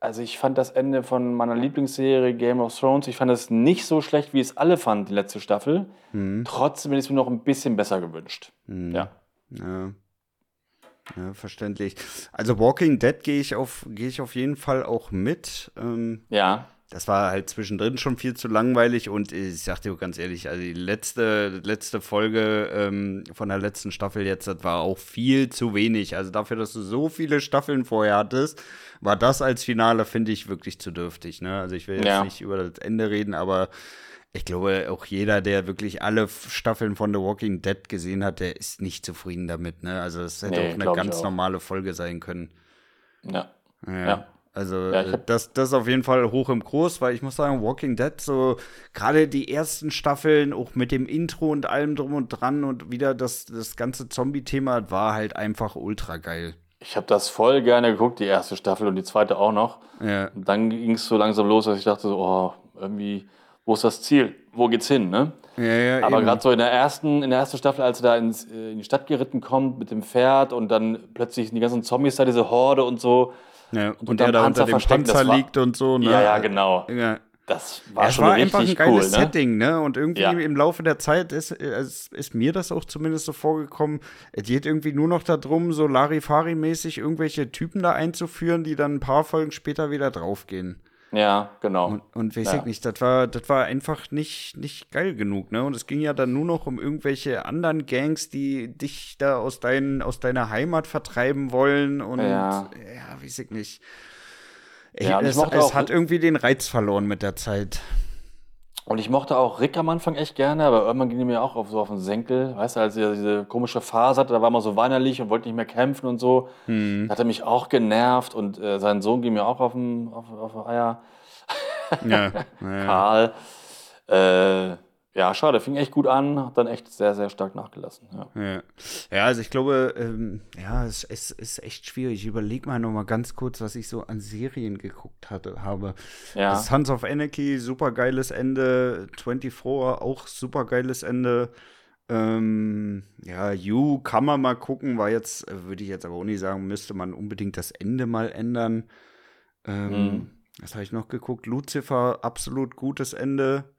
also ich fand das Ende von meiner Lieblingsserie Game of Thrones, ich fand es nicht so schlecht, wie es alle fanden, die letzte Staffel. Hm. Trotzdem hätte ich es mir noch ein bisschen besser gewünscht. Hm. Ja. Ja. Ja, verständlich. Also Walking Dead gehe ich auf gehe ich auf jeden Fall auch mit. Ähm, Ja. das war halt zwischendrin schon viel zu langweilig und ich sag dir ganz ehrlich, also die letzte letzte Folge ähm, von der letzten Staffel jetzt, das war auch viel zu wenig. Also dafür, dass du so viele Staffeln vorher hattest, war das als Finale finde ich wirklich zu dürftig. Ne? Also ich will jetzt Ja. nicht über das Ende reden, aber ich glaube, auch jeder, der wirklich alle Staffeln von The Walking Dead gesehen hat, der ist nicht zufrieden damit. Ne? Also es hätte Nee, auch eine ganz auch. normale Folge sein können. Ja. Ja. Ja. Also Ja, das, das ist auf jeden Fall hoch im Kurs, weil ich muss sagen, Walking Dead, so gerade die ersten Staffeln, auch mit dem Intro und allem drum und dran und wieder das, das ganze Zombie-Thema war halt einfach ultra geil. Ich habe das voll gerne geguckt, die erste Staffel und die zweite auch noch. Ja, Und dann ging es so langsam los, dass ich dachte so, oh, irgendwie, wo ist das Ziel? Wo geht's hin, ne? ja, ja Aber gerade so in der ersten, in der ersten Staffel, als er da ins, äh, in die Stadt geritten kommt mit dem Pferd und dann plötzlich die ganzen Zombies da, diese Horde und so. ja. und Und, am er da Panzer unter dem Panzer war- liegt und so. Ne? Ja, ja, genau. Ja. Das war Ja, schon war richtig einfach ein geiles cool, ne? Setting, ne? Und irgendwie Ja. im Laufe der Zeit ist, ist, ist mir das auch zumindest so vorgekommen. Es geht irgendwie nur noch darum, so Larifari-mäßig irgendwelche Typen da einzuführen, die dann ein paar Folgen später wieder draufgehen. Ja, genau. Und, und weiß Ja. ich nicht, das war, das war einfach nicht, nicht geil genug, ne? Und es ging ja dann nur noch um irgendwelche anderen Gangs, die dich da aus, dein, aus deiner Heimat vertreiben wollen. Und Ja. ja, weiß ich nicht. Ich, Ja, es es hat irgendwie den Reiz verloren mit der Zeit. Und ich mochte auch Rick am Anfang echt gerne, aber irgendwann ging er mir auch auf, so auf den Senkel. Weißt du, als er diese komische Phase hatte, da war man so weinerlich und wollte nicht mehr kämpfen und so. Hm. Da hat er mich auch genervt und äh, sein Sohn ging mir auch auf, den, auf, auf Eier. Ja, [LAUGHS] ja. Karl. Äh, ja, schade, fing echt gut an, hat dann echt sehr, sehr stark nachgelassen. Ja. Ja, ja also ich glaube, ähm, ja, es, es ist echt schwierig. Ich überlege mal noch mal ganz kurz, was ich so an Serien geguckt hatte, habe. Ja. Sons of Anarchy, super geiles Ende. 24, auch super geiles Ende. Ähm, ja, You kann man mal gucken, war jetzt, äh, würde ich jetzt aber auch nicht sagen, müsste man unbedingt das Ende mal ändern. Ähm, Mhm. Was habe ich noch geguckt? Lucifer, absolut gutes Ende.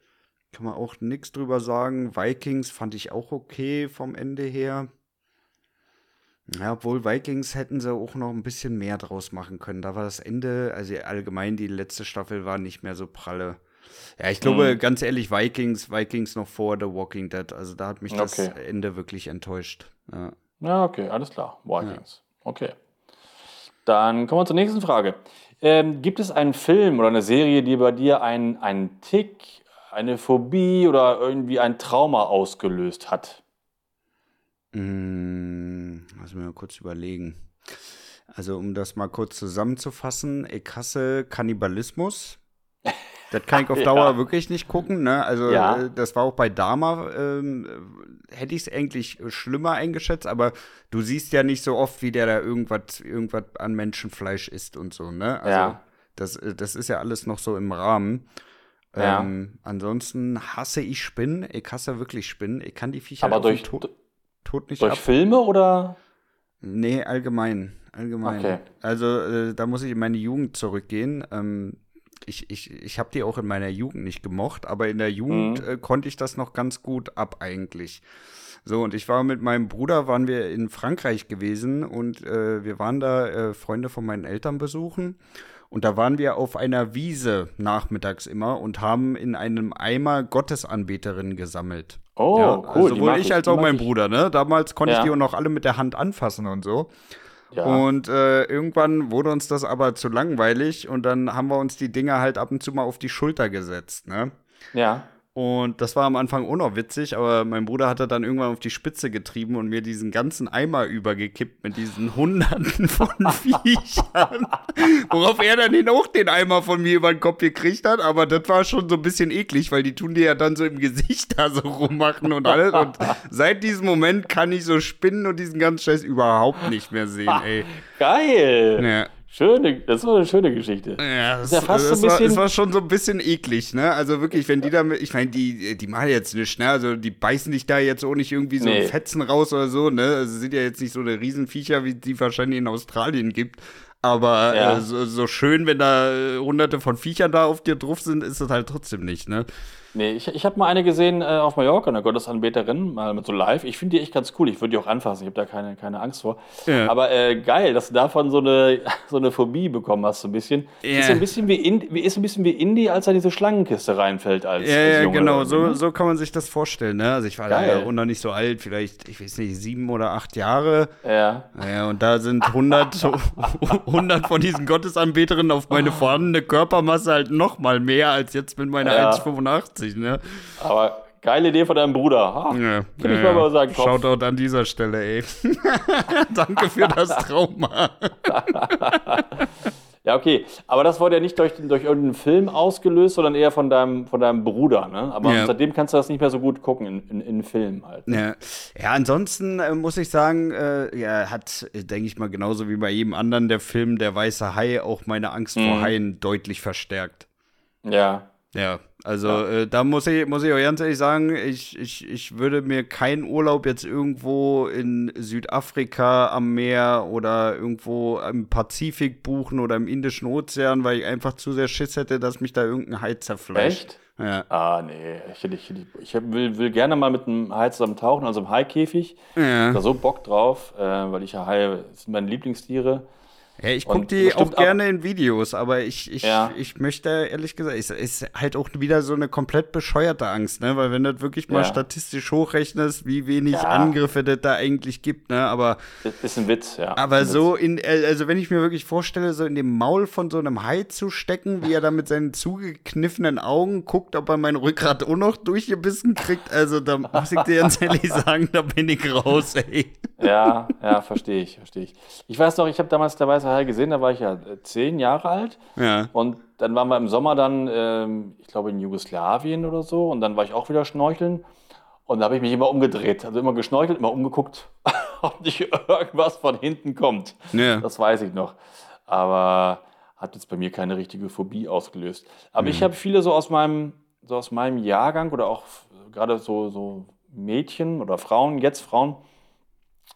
Kann man auch nichts drüber sagen. Vikings fand ich auch okay vom Ende her. Ja, obwohl Vikings hätten sie auch noch ein bisschen mehr draus machen können. Da war das Ende, also allgemein die letzte Staffel war nicht mehr so pralle. Ja, ich glaube, Mhm. ganz ehrlich, Vikings, Vikings noch vor The Walking Dead. Also da hat mich das Okay. Ende wirklich enttäuscht. Ja. Ja, okay, alles klar. Vikings. Okay. Dann kommen wir zur nächsten Frage. Ähm, gibt es einen Film oder eine Serie, die bei dir einen, einen Tick, eine Phobie oder irgendwie ein Trauma ausgelöst hat? Mm, Lass mich mal kurz überlegen. Also, um das mal kurz zusammenzufassen, ich hasse Kannibalismus. Das kann ich [LAUGHS] auf Ja. Dauer wirklich nicht gucken. Ne? Also, Ja. äh, das war auch bei Dama, ähm, äh, hätte ich es eigentlich schlimmer eingeschätzt, aber du siehst ja nicht so oft, wie der da irgendwas irgendwas an Menschenfleisch isst und so. Ne? Also, Ja. das, äh, das ist ja alles noch so im Rahmen. Ja. Ähm, ansonsten hasse ich Spinnen. Ich hasse wirklich Spinnen. Ich kann die Viecher Aber durch, Tod, Tod nicht durch ab. Filme oder? Nee, allgemein. Allgemein. Okay. Also, äh, da muss ich in meine Jugend zurückgehen. Ähm, ich ich, ich habe die auch in meiner Jugend nicht gemocht, aber in der Jugend Mhm. äh, konnte ich das noch ganz gut ab eigentlich. So, und ich war mit meinem Bruder, waren wir in Frankreich gewesen und äh, wir waren da äh, Freunde von meinen Eltern besuchen. Und da waren wir auf einer Wiese nachmittags immer und haben in einem Eimer Gottesanbeterinnen gesammelt. Oh, ja, cool. also sowohl ich als auch mein ich. Bruder, ne? Damals konnte Ja. ich die auch noch alle mit der Hand anfassen und so. Ja. Und äh, irgendwann wurde uns das aber zu langweilig und dann haben wir uns die Dinger halt ab und zu mal auf die Schulter gesetzt, ne? ja. Und das war am Anfang auch noch witzig, aber mein Bruder hat das dann irgendwann auf die Spitze getrieben und mir diesen ganzen Eimer übergekippt mit diesen Hunderten von [LAUGHS] Viechern. Worauf er dann hin auch den Eimer von mir über den Kopf gekriegt hat, aber das war schon so ein bisschen eklig, weil die tun dir ja dann so im Gesicht da so rummachen und alles. Und seit diesem Moment kann ich so Spinnen und diesen ganzen Scheiß überhaupt nicht mehr sehen, ey. Geil. Ja. Schöne, das war eine schöne Geschichte. Ja, das, ja fast das, so ein war, das war schon so ein bisschen eklig, ne? Also wirklich, wenn die da mit, ich meine, die, die machen jetzt nichts, ne? Also die beißen dich da jetzt auch nicht irgendwie so Nee. Fetzen raus oder so, ne? Also sind ja jetzt nicht so eine Riesenviecher, wie die wahrscheinlich in Australien gibt. Aber Ja. äh, so, so schön, wenn da äh, hunderte von Viechern da auf dir drauf sind, ist das halt trotzdem nicht, ne? Nee, ich, ich habe mal eine gesehen äh, auf Mallorca, eine Gottesanbeterin, mal mit so live. Ich finde die echt ganz cool. Ich würde die auch anfassen. Ich habe da keine, keine Angst vor. Ja. Aber äh, geil, dass du davon so eine, [LAUGHS] so eine Phobie bekommen hast, so ein bisschen. Ja. Ist ein bisschen wie, In, ist ein bisschen wie Indy, als er in diese Schlangenkiste reinfällt als, Ja, als ja, genau, so, ne? so kann man sich das vorstellen, ne? Also ich war Geil. da ja auch noch nicht so alt, vielleicht, ich weiß nicht, sieben oder acht Jahre. Ja. Naja, und da sind 100, 100 [LAUGHS] von diesen Gottesanbeterinnen auf meine vorhandene Körpermasse halt noch mal mehr als jetzt mit meiner Ja. 1,85, ne? Aber geile Idee von deinem Bruder. Ha, Ja, Kenn ich mal über seinen Kopf. Shoutout an dieser Stelle, ey. [LAUGHS] Danke für das Trauma. [LAUGHS] Ja, okay. Aber das wurde ja nicht durch, durch irgendeinen Film ausgelöst, sondern eher von deinem, von deinem Bruder. Ne? Aber Ja. seitdem kannst du das nicht mehr so gut gucken in, in, in Filmen halt. Ja, ja ansonsten äh, muss ich sagen, äh, ja, hat, denke ich mal, genauso wie bei jedem anderen der Film Der Weiße Hai auch meine Angst vor Mhm. Haien deutlich verstärkt. Ja. Ja, also Äh, da muss ich, muss ich auch ganz ehrlich sagen, ich, ich, ich würde mir keinen Urlaub jetzt irgendwo in Südafrika am Meer oder irgendwo im Pazifik buchen oder im Indischen Ozean, weil ich einfach zu sehr Schiss hätte, dass mich da irgendein Hai zerfleischt. Echt? Ja. Ah, nee. Ich, ich, ich, will, will gerne mal mit einem Hai zusammen tauchen, also im Haikäfig. Ja. Da so Bock drauf, äh, weil ich ja Haie das sind meine Lieblingstiere. Ja, ich gucke die auch gerne in Videos, aber ich, ich, ja. ich möchte ehrlich gesagt, es ist halt auch wieder so eine komplett bescheuerte Angst, ne? Weil wenn du das wirklich mal ja. statistisch hochrechnest, wie wenig ja. Angriffe das da eigentlich gibt, ne? Aber. Das ist ein Witz, ja. Aber so in, also wenn ich mir wirklich vorstelle, so in dem Maul von so einem Hai zu stecken, wie er da mit seinen zugekniffenen Augen guckt, ob er mein Rückgrat auch noch durchgebissen kriegt, also da muss ich dir ganz ehrlich sagen, da bin ich raus, ey. Ja, ja, verstehe ich, verstehe ich. Ich weiß noch, ich habe damals der Weiße Hai gesehen, da war ich ja äh, zehn Jahre alt. Ja. Und dann waren wir im Sommer dann, ähm, ich glaube in Jugoslawien oder so, und dann war ich auch wieder schnorcheln. Und da habe ich mich immer umgedreht, also immer geschnorchelt, immer umgeguckt, [LAUGHS] ob nicht irgendwas von hinten kommt. Ja. Das weiß ich noch. Aber hat jetzt bei mir keine richtige Phobie ausgelöst. Aber mhm. ich habe viele so aus meinem, so aus meinem Jahrgang oder auch gerade so, so Mädchen oder Frauen, jetzt Frauen,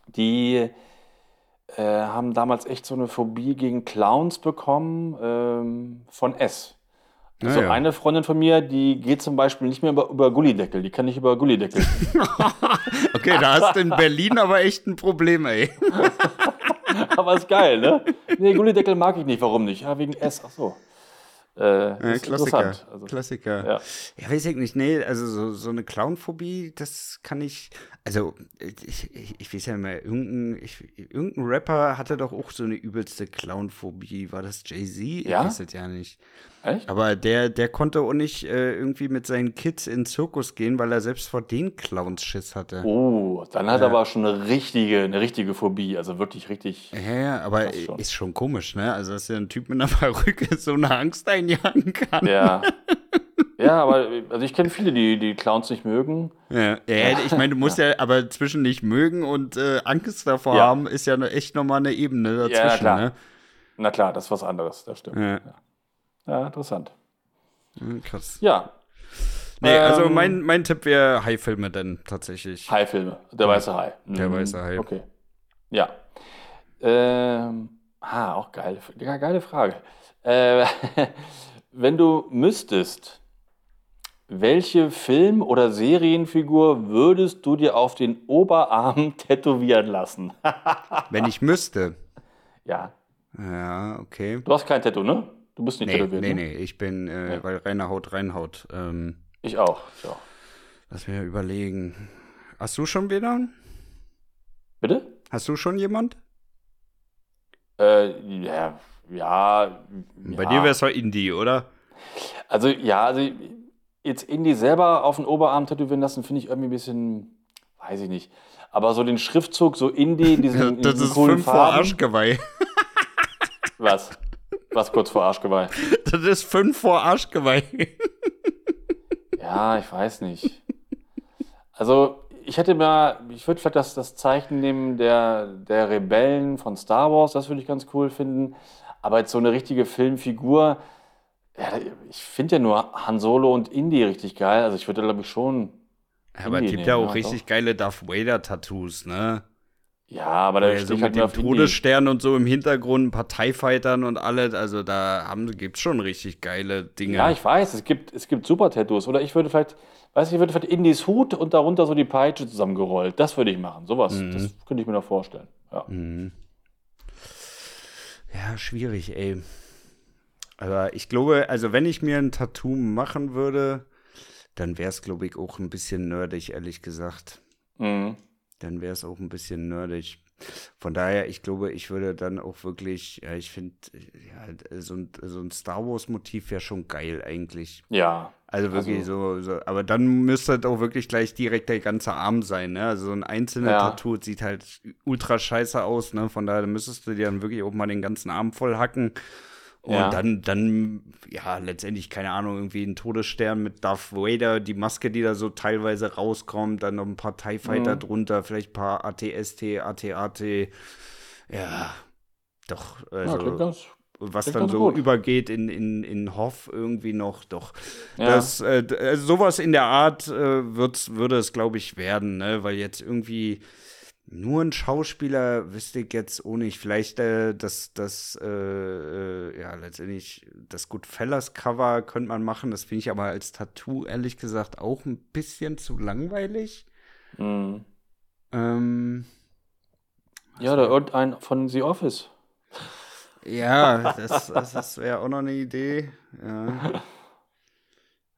die äh, haben damals echt so eine Phobie gegen Clowns bekommen ähm, von S. Also ja. eine Freundin von mir, die geht zum Beispiel nicht mehr über, über Gullideckel, die kann nicht über Gullideckel. [LAUGHS] okay, da hast du in Berlin aber echt ein Problem, ey. [LAUGHS] aber ist geil, ne? Nee, Gullideckel mag ich nicht, warum nicht? Ja, wegen S, ach so. Äh, ja, Klassiker. Also, Klassiker. Ja. ja. weiß ich nicht. Nee, also so, so eine Clownphobie, das kann ich. Also, ich, ich, ich weiß ja immer, irgendein, ich, irgendein Rapper hatte doch auch so eine übelste Clownphobie. War das Jay-Z? Ja? Ich weiß es ja nicht. Echt? Aber der, der konnte auch nicht äh, irgendwie mit seinen Kids in den Zirkus gehen, weil er selbst vor den Clowns Schiss hatte. Oh, dann hat er aber schon eine richtige, eine richtige Phobie. Also wirklich richtig. Ja, ja aber schon. ist schon komisch, ne? Also, dass ja ein Typ mit einer [LAUGHS] Perücke so eine Angst einjagen kann. Ja. [LAUGHS] Ja, aber also ich kenne viele, die die Clowns nicht mögen. Ja, ja ich meine, du musst ja. ja. aber zwischen nicht mögen und äh, Angst davor ja. haben, ist ja echt nochmal eine Ebene dazwischen. Ja, klar. Ne? Na klar, das ist was anderes, das stimmt. Ja, ja interessant. Hm, krass. Ja. Nee, also ähm, mein, mein Tipp wäre Hai-Filme dann tatsächlich. Hai-Filme, der weiße Hai. Der mhm. weiße Hai. Okay. Ja. Ähm, ah, auch geile, geile Frage. Äh, [LAUGHS] wenn du müsstest, welche Film- oder Serienfigur würdest du dir auf den Oberarm [LAUGHS] tätowieren lassen? [LAUGHS] Wenn ich müsste. Ja. Ja, okay. Du hast kein Tattoo, ne? Du bist nicht nee, tätowiert. Nee, ne? nee, ich bin, äh, nee. weil reine Haut, Reinhaut. Ähm, ich auch. Ich auch. Lass mich überlegen. Hast du schon wieder? Bitte? Hast du schon jemand? Äh, ja, ja. Bei ja. dir wäre es doch Indie, oder? Also, ja, also jetzt Indie selber auf den Oberarm tätowieren lassen, finde ich irgendwie ein bisschen, weiß ich nicht. Aber so den Schriftzug, so Indie, diesen, das diesen ist coolen fünf Farben. vor Arschgeweih. Was? Was kurz vor Arschgeweih? Das ist fünf vor Arschgeweih. Ja, ich weiß nicht. Also, ich hätte mir, ich würde vielleicht das, das Zeichen nehmen der, der Rebellen von Star Wars, das würde ich ganz cool finden. Aber jetzt so eine richtige Filmfigur, ja, ich finde ja nur Han Solo und Indy richtig geil. Also ich würde, glaube ich, schon. Ja, aber es gibt ja auch richtig doch. geile Darth Vader-Tattoos, ne? Ja, aber da ja, so mit halt dem Todesstern und so im Hintergrund, Parteifightern und alles, also da gibt es schon richtig geile Dinge. Ja, ich weiß, es gibt, es gibt super Tattoos. Oder ich würde vielleicht, weiß ich, ich würde vielleicht Indys Hut und darunter so die Peitsche zusammengerollt. Das würde ich machen. Sowas, mhm. das könnte ich mir noch vorstellen. Ja. Mhm. ja, schwierig, ey. Aber ich glaube, also wenn ich mir ein Tattoo machen würde, dann wäre es, glaube ich, auch ein bisschen nerdig, ehrlich gesagt. Mhm. Dann wäre es auch ein bisschen nerdig. Von daher, ich glaube, ich würde dann auch wirklich, ja, ich finde, ja, so ein, so ein Star Wars-Motiv wäre schon geil eigentlich. Ja. Also wirklich also, so, so, aber dann müsste das auch wirklich gleich direkt der ganze Arm sein, ne? Also so ein einzelner ja. Tattoo sieht halt ultra scheiße aus, ne? Von daher müsstest du dir dann wirklich auch mal den ganzen Arm voll hacken. Und ja. dann, dann, ja, letztendlich, keine Ahnung, irgendwie ein Todesstern mit Darth Vader, die Maske, die da so teilweise rauskommt, dann noch ein paar TIE Fighter mhm. drunter, vielleicht ein paar ATST, ATAT. Ja, doch, also. Ja, was dann so gut. übergeht in, in, in Hoff irgendwie noch, doch. Ja. Das, äh, also sowas in der Art äh, würde es, glaube ich, werden, ne? Weil jetzt irgendwie nur ein Schauspieler wüsste ich jetzt auch nicht. Vielleicht äh, das, das, äh, äh, ja, letztendlich das Goodfellas-Cover könnte man machen. Das finde ich aber als Tattoo, ehrlich gesagt, auch ein bisschen zu langweilig. Mhm. Ähm, ja, oder irgendein von The Office. Ja, das, das wäre auch noch eine Idee. Ja.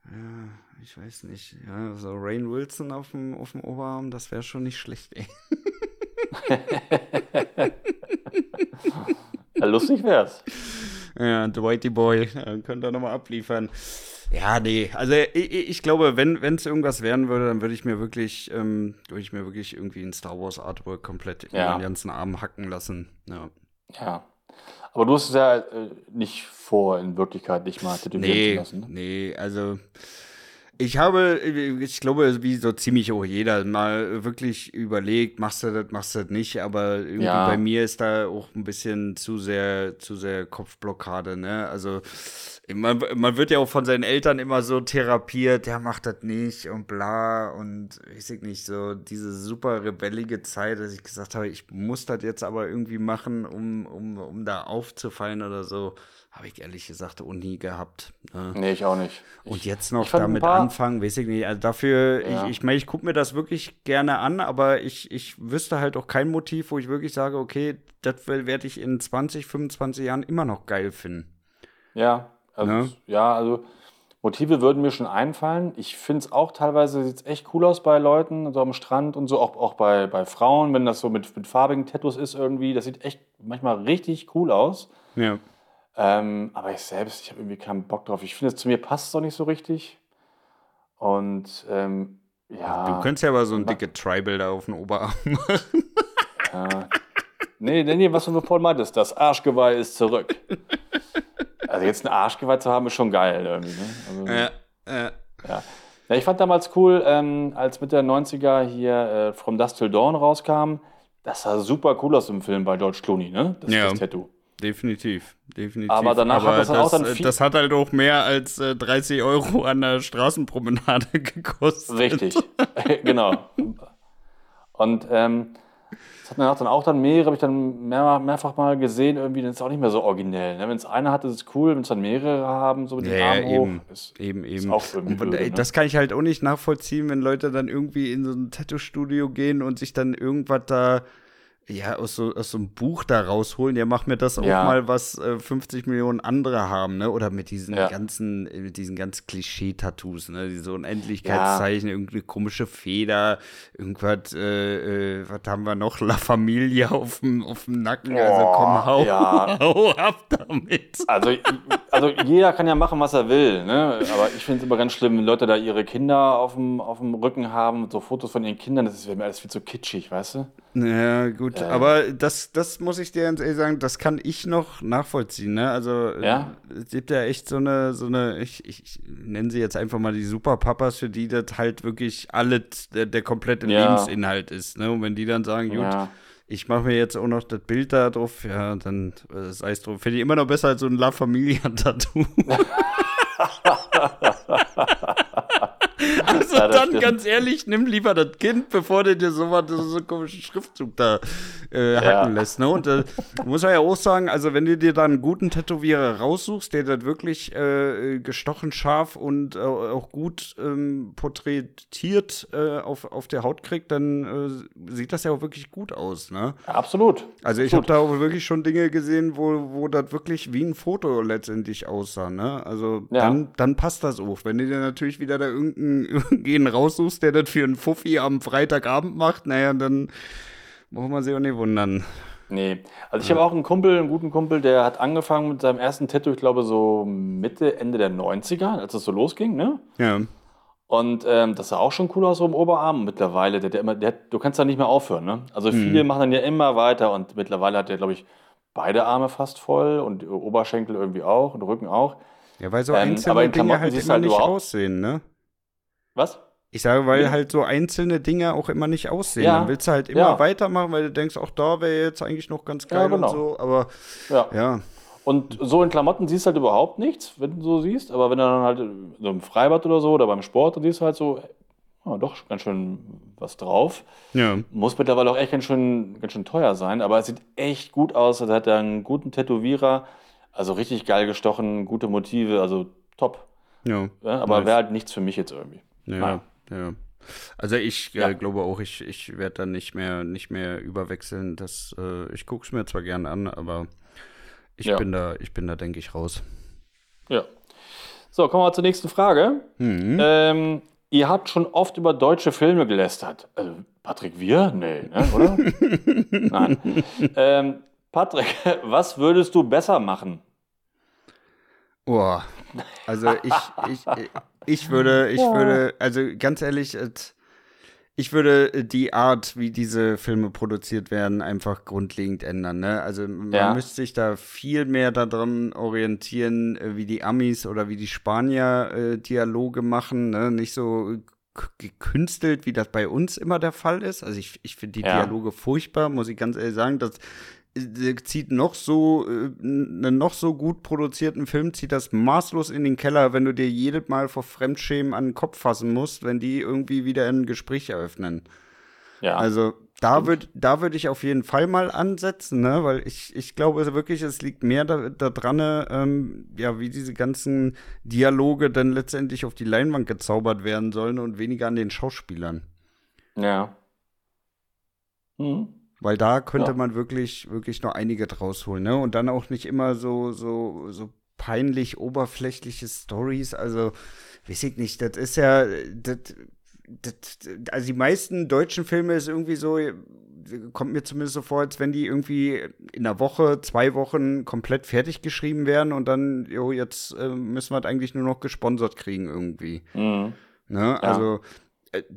ja, ich weiß nicht. Ja, so Rain Wilson auf dem, auf dem Oberarm, das wäre schon nicht schlecht, ey. [LAUGHS] [LAUGHS] ja, lustig wär's. Ja, Dwighty Boy, könnte er nochmal abliefern. Ja, nee, also ich, ich glaube, wenn es irgendwas werden würde, dann würde ich mir wirklich, ähm, würde ich mir wirklich irgendwie ein Star Wars Artwork komplett ja. in den ganzen Arm hacken lassen. Ja. Ja. Aber du hast es ja äh, nicht vor, in Wirklichkeit dich mal tätowieren nee, zu lassen. Ne? Nee, also ich habe, ich glaube, wie so ziemlich auch jeder, mal wirklich überlegt, machst du das, machst du das nicht, aber irgendwie ja. bei mir ist da auch ein bisschen zu sehr, zu sehr Kopfblockade, ne? Also man, man wird ja auch von seinen Eltern immer so therapiert, der macht das nicht und bla und weiß ich nicht, so diese super rebellige Zeit, dass ich gesagt habe, ich muss das jetzt aber irgendwie machen, um, um, um da aufzufallen oder so. Habe ich ehrlich gesagt auch nie gehabt. Ne? Nee, ich auch nicht. Und ich, jetzt noch damit anfangen, weiß ich nicht. Also dafür, ja. ich, ich meine, ich gucke mir das wirklich gerne an, aber ich, ich wüsste halt auch kein Motiv, wo ich wirklich sage, okay, das werde ich in 20, 25 Jahren immer noch geil finden. Ja, also, ne? ja, also Motive würden mir schon einfallen. Ich finde es auch teilweise sieht echt cool aus bei Leuten, so am Strand und so, auch, auch bei, bei Frauen, wenn das so mit, mit farbigen Tattoos ist irgendwie. Das sieht echt manchmal richtig cool aus. Ja. Ähm, aber ich selbst, ich habe irgendwie keinen Bock drauf. Ich finde, zu mir passt es doch nicht so richtig. Und ähm, ja. Du könntest ja aber so ein dicke Tribal da auf den Oberarm machen. [LAUGHS] ja. Nee, nee, was du vorhin meintest, das Arschgeweih ist zurück. Also jetzt ein Arschgeweih zu haben, ist schon geil irgendwie. Ne? Also, ja, ja. ja. Ja, ich fand damals cool, ähm, als mit der 90er hier äh, From Dust Till Dawn rauskam. Das sah super cool aus im Film bei George Clooney, ne? Das, ja. das Tattoo. Definitiv, definitiv. Aber danach Aber hat das, das auch dann viel Das hat halt auch mehr als äh, 30 Euro an der Straßenpromenade [LAUGHS] gekostet. Richtig, [LAUGHS] [LAUGHS] genau. Und ähm, das hat danach dann auch dann mehrere, habe ich dann mehr, mehrfach mal gesehen, irgendwie, das ist auch nicht mehr so originell. Ne? Wenn es eine hat, ist es cool, wenn es dann mehrere haben, so mit den ja, Armen eben, hoch, ist, eben, eben. Ist auch irgendwie und, blöde, ne? Das kann ich halt auch nicht nachvollziehen, wenn Leute dann irgendwie in so ein Tattoo-Studio gehen und sich dann irgendwas da ja, aus so, aus so einem Buch da rausholen, ja, mach mir das auch Ja. mal, was äh, 50 Millionen andere haben, ne? Oder mit diesen Ja. ganzen, äh, mit diesen ganz Klischee-Tattoos, ne? Diese Unendlichkeitszeichen, irgendeine komische Feder, irgendwas, äh, äh, was haben wir noch? La Familia auf dem, auf dem Nacken. also Oh, komm, hau, ja. [LAUGHS] hau ab damit. Also, also jeder kann ja machen, was er will, ne? aber ich finde es immer ganz schlimm, wenn Leute da ihre Kinder auf dem, auf dem Rücken haben, so Fotos von ihren Kindern, das wäre mir alles viel zu kitschig, weißt du? Ja, gut, Äh. aber das, das muss ich dir ganz ehrlich sagen, das kann ich noch nachvollziehen, ne? Also Ja? es gibt ja echt so eine, so eine, ich, ich, ich nenne sie jetzt einfach mal die Superpapas, für die das halt wirklich alles der, der komplette Ja. Lebensinhalt ist, ne? Und wenn die dann sagen, gut, Ja. ich mache mir jetzt auch noch das Bild da drauf, ja, dann äh, sei es drum. Finde ich immer noch besser als so ein La Familia-Tattoo. [LAUGHS] [LAUGHS] [LAUGHS] Also Ja, dann stimmt. ganz ehrlich, nimm lieber das Kind, bevor du dir so was, so einen komischen Schriftzug da äh, hacken Ja. lässt. Ne? Und äh, muss man ja auch sagen, also wenn du dir dann einen guten Tätowierer raussuchst, der das wirklich äh, gestochen scharf und äh, auch gut ähm, porträtiert äh, auf, auf der Haut kriegt, dann äh, sieht das ja auch wirklich gut aus. Ne? Absolut. Also ich habe da auch wirklich schon Dinge gesehen, wo, wo das wirklich wie ein Foto letztendlich aussah. Ne? Also dann, dann passt das auch. Wenn du dir natürlich wieder da irgendeinen, irgendeinen [LAUGHS] raussuchst, der das für einen Fuffi am Freitagabend macht, naja, dann muss man sich auch nicht wundern. Nee. Also ich habe auch einen Kumpel, einen guten Kumpel, der hat angefangen mit seinem ersten Tattoo, ich glaube so Mitte, Ende der 90er, als es so losging, ne? Ja. Und ähm, das sah auch schon cool aus so im Oberarm. Mittlerweile, der, der immer, der, du kannst da nicht mehr aufhören, ne? Also viele machen dann ja immer weiter und mittlerweile hat der, glaube ich, beide Arme fast voll und Oberschenkel irgendwie auch und Rücken auch. Ja, weil so Ähm, einzelne aber in Dinge halt immer halt nicht aussehen, ne? Was? Ich sage, weil Ja. halt so einzelne Dinge auch immer nicht aussehen. Ja. Dann willst du halt immer Ja. weitermachen, weil du denkst, auch da wäre jetzt eigentlich noch ganz geil genau. und so. Aber Ja. ja, Und so in Klamotten siehst du halt überhaupt nichts, wenn du so siehst. Aber wenn du dann halt so im Freibad oder so oder beim Sport, dann siehst du halt so, ja, doch ganz schön was drauf. ja. Muss mittlerweile auch echt ganz schön, ganz schön teuer sein, aber es sieht echt gut aus. Also hat er einen guten Tätowierer, also richtig geil gestochen, gute Motive, also top. ja. Ja, aber Nice. wäre halt nichts für mich jetzt irgendwie. Ja, ja. Also ich Ja. äh, glaube auch, ich, ich werde dann nicht mehr, nicht mehr überwechseln. Das, äh, ich gucke es mir zwar gern an, aber ich Ja. bin da, ich bin da, denke ich, raus. Ja. So, kommen wir zur nächsten Frage. Mhm. Ähm, ihr habt schon oft über deutsche Filme gelästert. Also, Patrick, wir? Nee, ne, oder? [LAUGHS] Nein. Ähm, Patrick, [LAUGHS] was würdest du besser machen? Boah. Also ich, ich, ich würde, ich würde, also ganz ehrlich, ich würde die Art, wie diese Filme produziert werden, einfach grundlegend ändern. Ne? Also man Ja. müsste sich da viel mehr daran orientieren, äh, wie die Amis oder wie die Spanier äh, Dialoge machen. Ne? Nicht so k- gekünstelt, wie das bei uns immer der Fall ist. Also ich, ich finde die Ja. Dialoge furchtbar, muss ich ganz ehrlich sagen. Das äh, zieht noch so äh, einen noch so gut produzierten Film zieht das maßlos in den Keller, wenn du dir jedes Mal vor Fremdschämen an den Kopf fassen musst, wenn die irgendwie wieder ein Gespräch eröffnen. Ja. Also da würde da würd ich auf jeden Fall mal ansetzen, ne? weil ich, ich glaube wirklich, es liegt mehr da, da dran, ähm, ja, wie diese ganzen Dialoge dann letztendlich auf die Leinwand gezaubert werden sollen und weniger an den Schauspielern. ja. Mhm. Weil da könnte Ja. man wirklich, wirklich noch einige draus holen, ne? Und dann auch nicht immer so, so, so peinlich oberflächliche Stories. Also, weiß ich nicht, das ist ja, das, das, also die meisten deutschen Filme ist irgendwie so, kommt mir zumindest so vor, als wenn die irgendwie in einer Woche, zwei Wochen komplett fertig geschrieben werden und dann, jo, jetzt äh, müssen wir das eigentlich nur noch gesponsert kriegen irgendwie. Mhm. Ne? Also äh,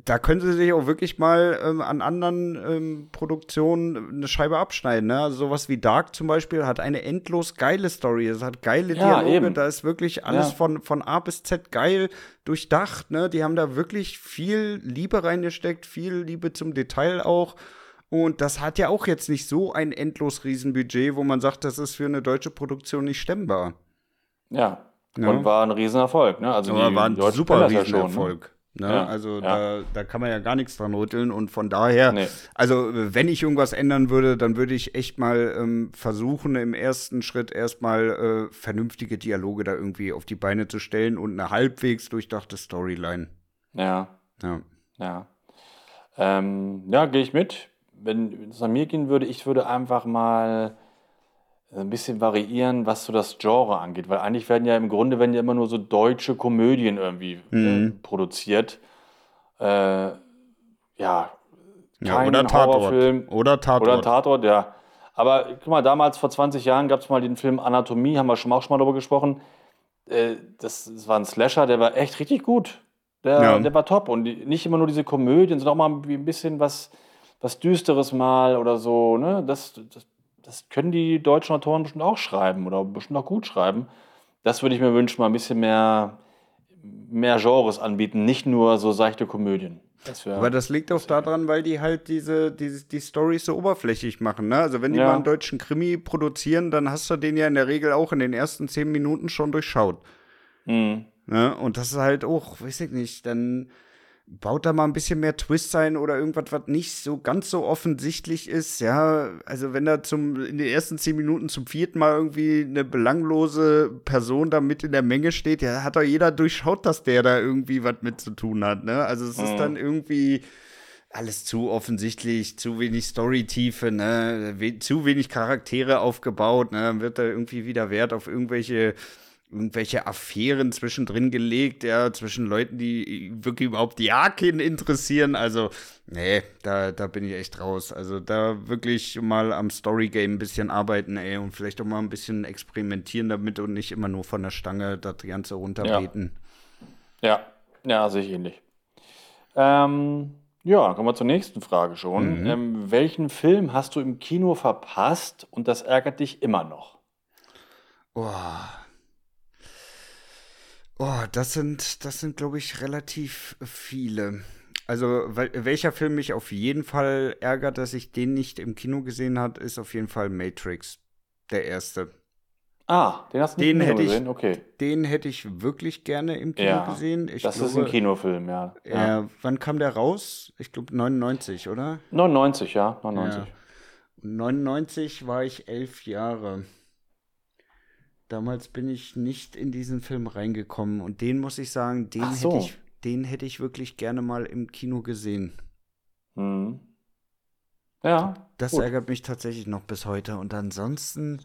da können sie sich auch wirklich mal ähm, an anderen ähm, Produktionen eine Scheibe abschneiden. Ne? Also sowas wie Dark zum Beispiel hat eine endlos geile Story. Es hat geile Ja, Dialoge. eben. Da ist wirklich alles Ja. von, von A bis Z geil durchdacht. Ne? Die haben da wirklich viel Liebe reingesteckt, viel Liebe zum Detail auch. Und das hat ja auch jetzt nicht so ein endlos Riesenbudget, wo man sagt, das ist für eine deutsche Produktion nicht stemmbar. Ja. Ja. Und war ein Riesenerfolg, ne? Also die war ein super ja ne? Riesenerfolg. Ne? Ja, also ja. Da, da kann man ja gar nichts dran rütteln und von daher, Nee. also wenn ich irgendwas ändern würde, dann würde ich echt mal ähm, versuchen, im ersten Schritt erstmal äh, vernünftige Dialoge da irgendwie auf die Beine zu stellen und eine halbwegs durchdachte Storyline. Ja. Ja. Ja. Ähm, ja, gehe ich mit. Wenn es an mir gehen würde, ich würde einfach mal ein bisschen variieren, was so das Genre angeht. Weil eigentlich werden ja im Grunde werden ja immer nur so deutsche Komödien irgendwie äh, Mhm. produziert. Äh, ja, Ja, oder Tatort. Horrorfilm. Oder Tatort. Oder Tatort, ja. Aber guck mal, damals vor 20 Jahren gab es mal den Film Anatomie, haben wir schon auch schon mal darüber gesprochen. Äh, das, das war ein Slasher, der war echt richtig gut. Der, Ja. der war top. Und die, nicht immer nur diese Komödien, sondern auch mal ein bisschen was, was Düsteres mal oder so. Ne? Das, das, das können die deutschen Autoren bestimmt auch schreiben oder bestimmt auch gut schreiben. Das würde ich mir wünschen, mal ein bisschen mehr, mehr Genres anbieten, nicht nur so seichte Komödien. Das Aber das liegt auch daran, weil die halt diese, diese die Storys so oberflächlich machen. Ne? Also wenn die Ja. mal einen deutschen Krimi produzieren, dann hast du den ja in der Regel auch in den ersten zehn Minuten schon durchschaut. Mhm. Ne? Und das ist halt auch, weiß ich nicht, dann baut da mal ein bisschen mehr Twist ein oder irgendwas, was nicht so ganz so offensichtlich ist. Ja, also wenn da zum, in den ersten zehn Minuten zum vierten Mal irgendwie eine belanglose Person da mit in der Menge steht, ja, hat doch jeder durchschaut, dass der da irgendwie was mit zu tun hat. Ne? Also es ist Mhm. dann irgendwie alles zu offensichtlich, zu wenig Storytiefe, ne, we zu wenig Charaktere aufgebaut, ne, dann wird da irgendwie wieder Wert auf irgendwelche irgendwelche Affären zwischendrin gelegt, ja, zwischen Leuten, die wirklich überhaupt ja keinen interessieren. Also, nee, da, da bin ich echt raus. Also, da wirklich mal am Storygame ein bisschen arbeiten, ey, und vielleicht auch mal ein bisschen experimentieren damit und nicht immer nur von der Stange das Ganze runterbeten. Ja, ja, sehe ich ähnlich. Ähm, ja, kommen wir zur nächsten Frage schon. Mhm. Ähm, welchen Film hast du im Kino verpasst und das ärgert dich immer noch? Oh. Oh, das sind, das sind, glaube ich, relativ viele. Also, wel welcher Film mich auf jeden Fall ärgert, dass ich den nicht im Kino gesehen habe, ist auf jeden Fall Matrix. Der erste. Ah, den hast du nicht Den im Kino hätte ich- gesehen? Okay. Den hätte ich wirklich gerne im Kino Ja, gesehen. Ich das ist glaube, ein Kinofilm, ja. ja. Äh, wann kam der raus? Ich glaube 99, oder? 99, ja, 99. Ja. 99 war ich elf Jahre. Damals bin ich nicht in diesen Film reingekommen und den muss ich sagen, den so. hätte ich, den hätte ich wirklich gerne mal im Kino gesehen. Mhm. Ja. Das gut. ärgert mich tatsächlich noch bis heute. Und ansonsten,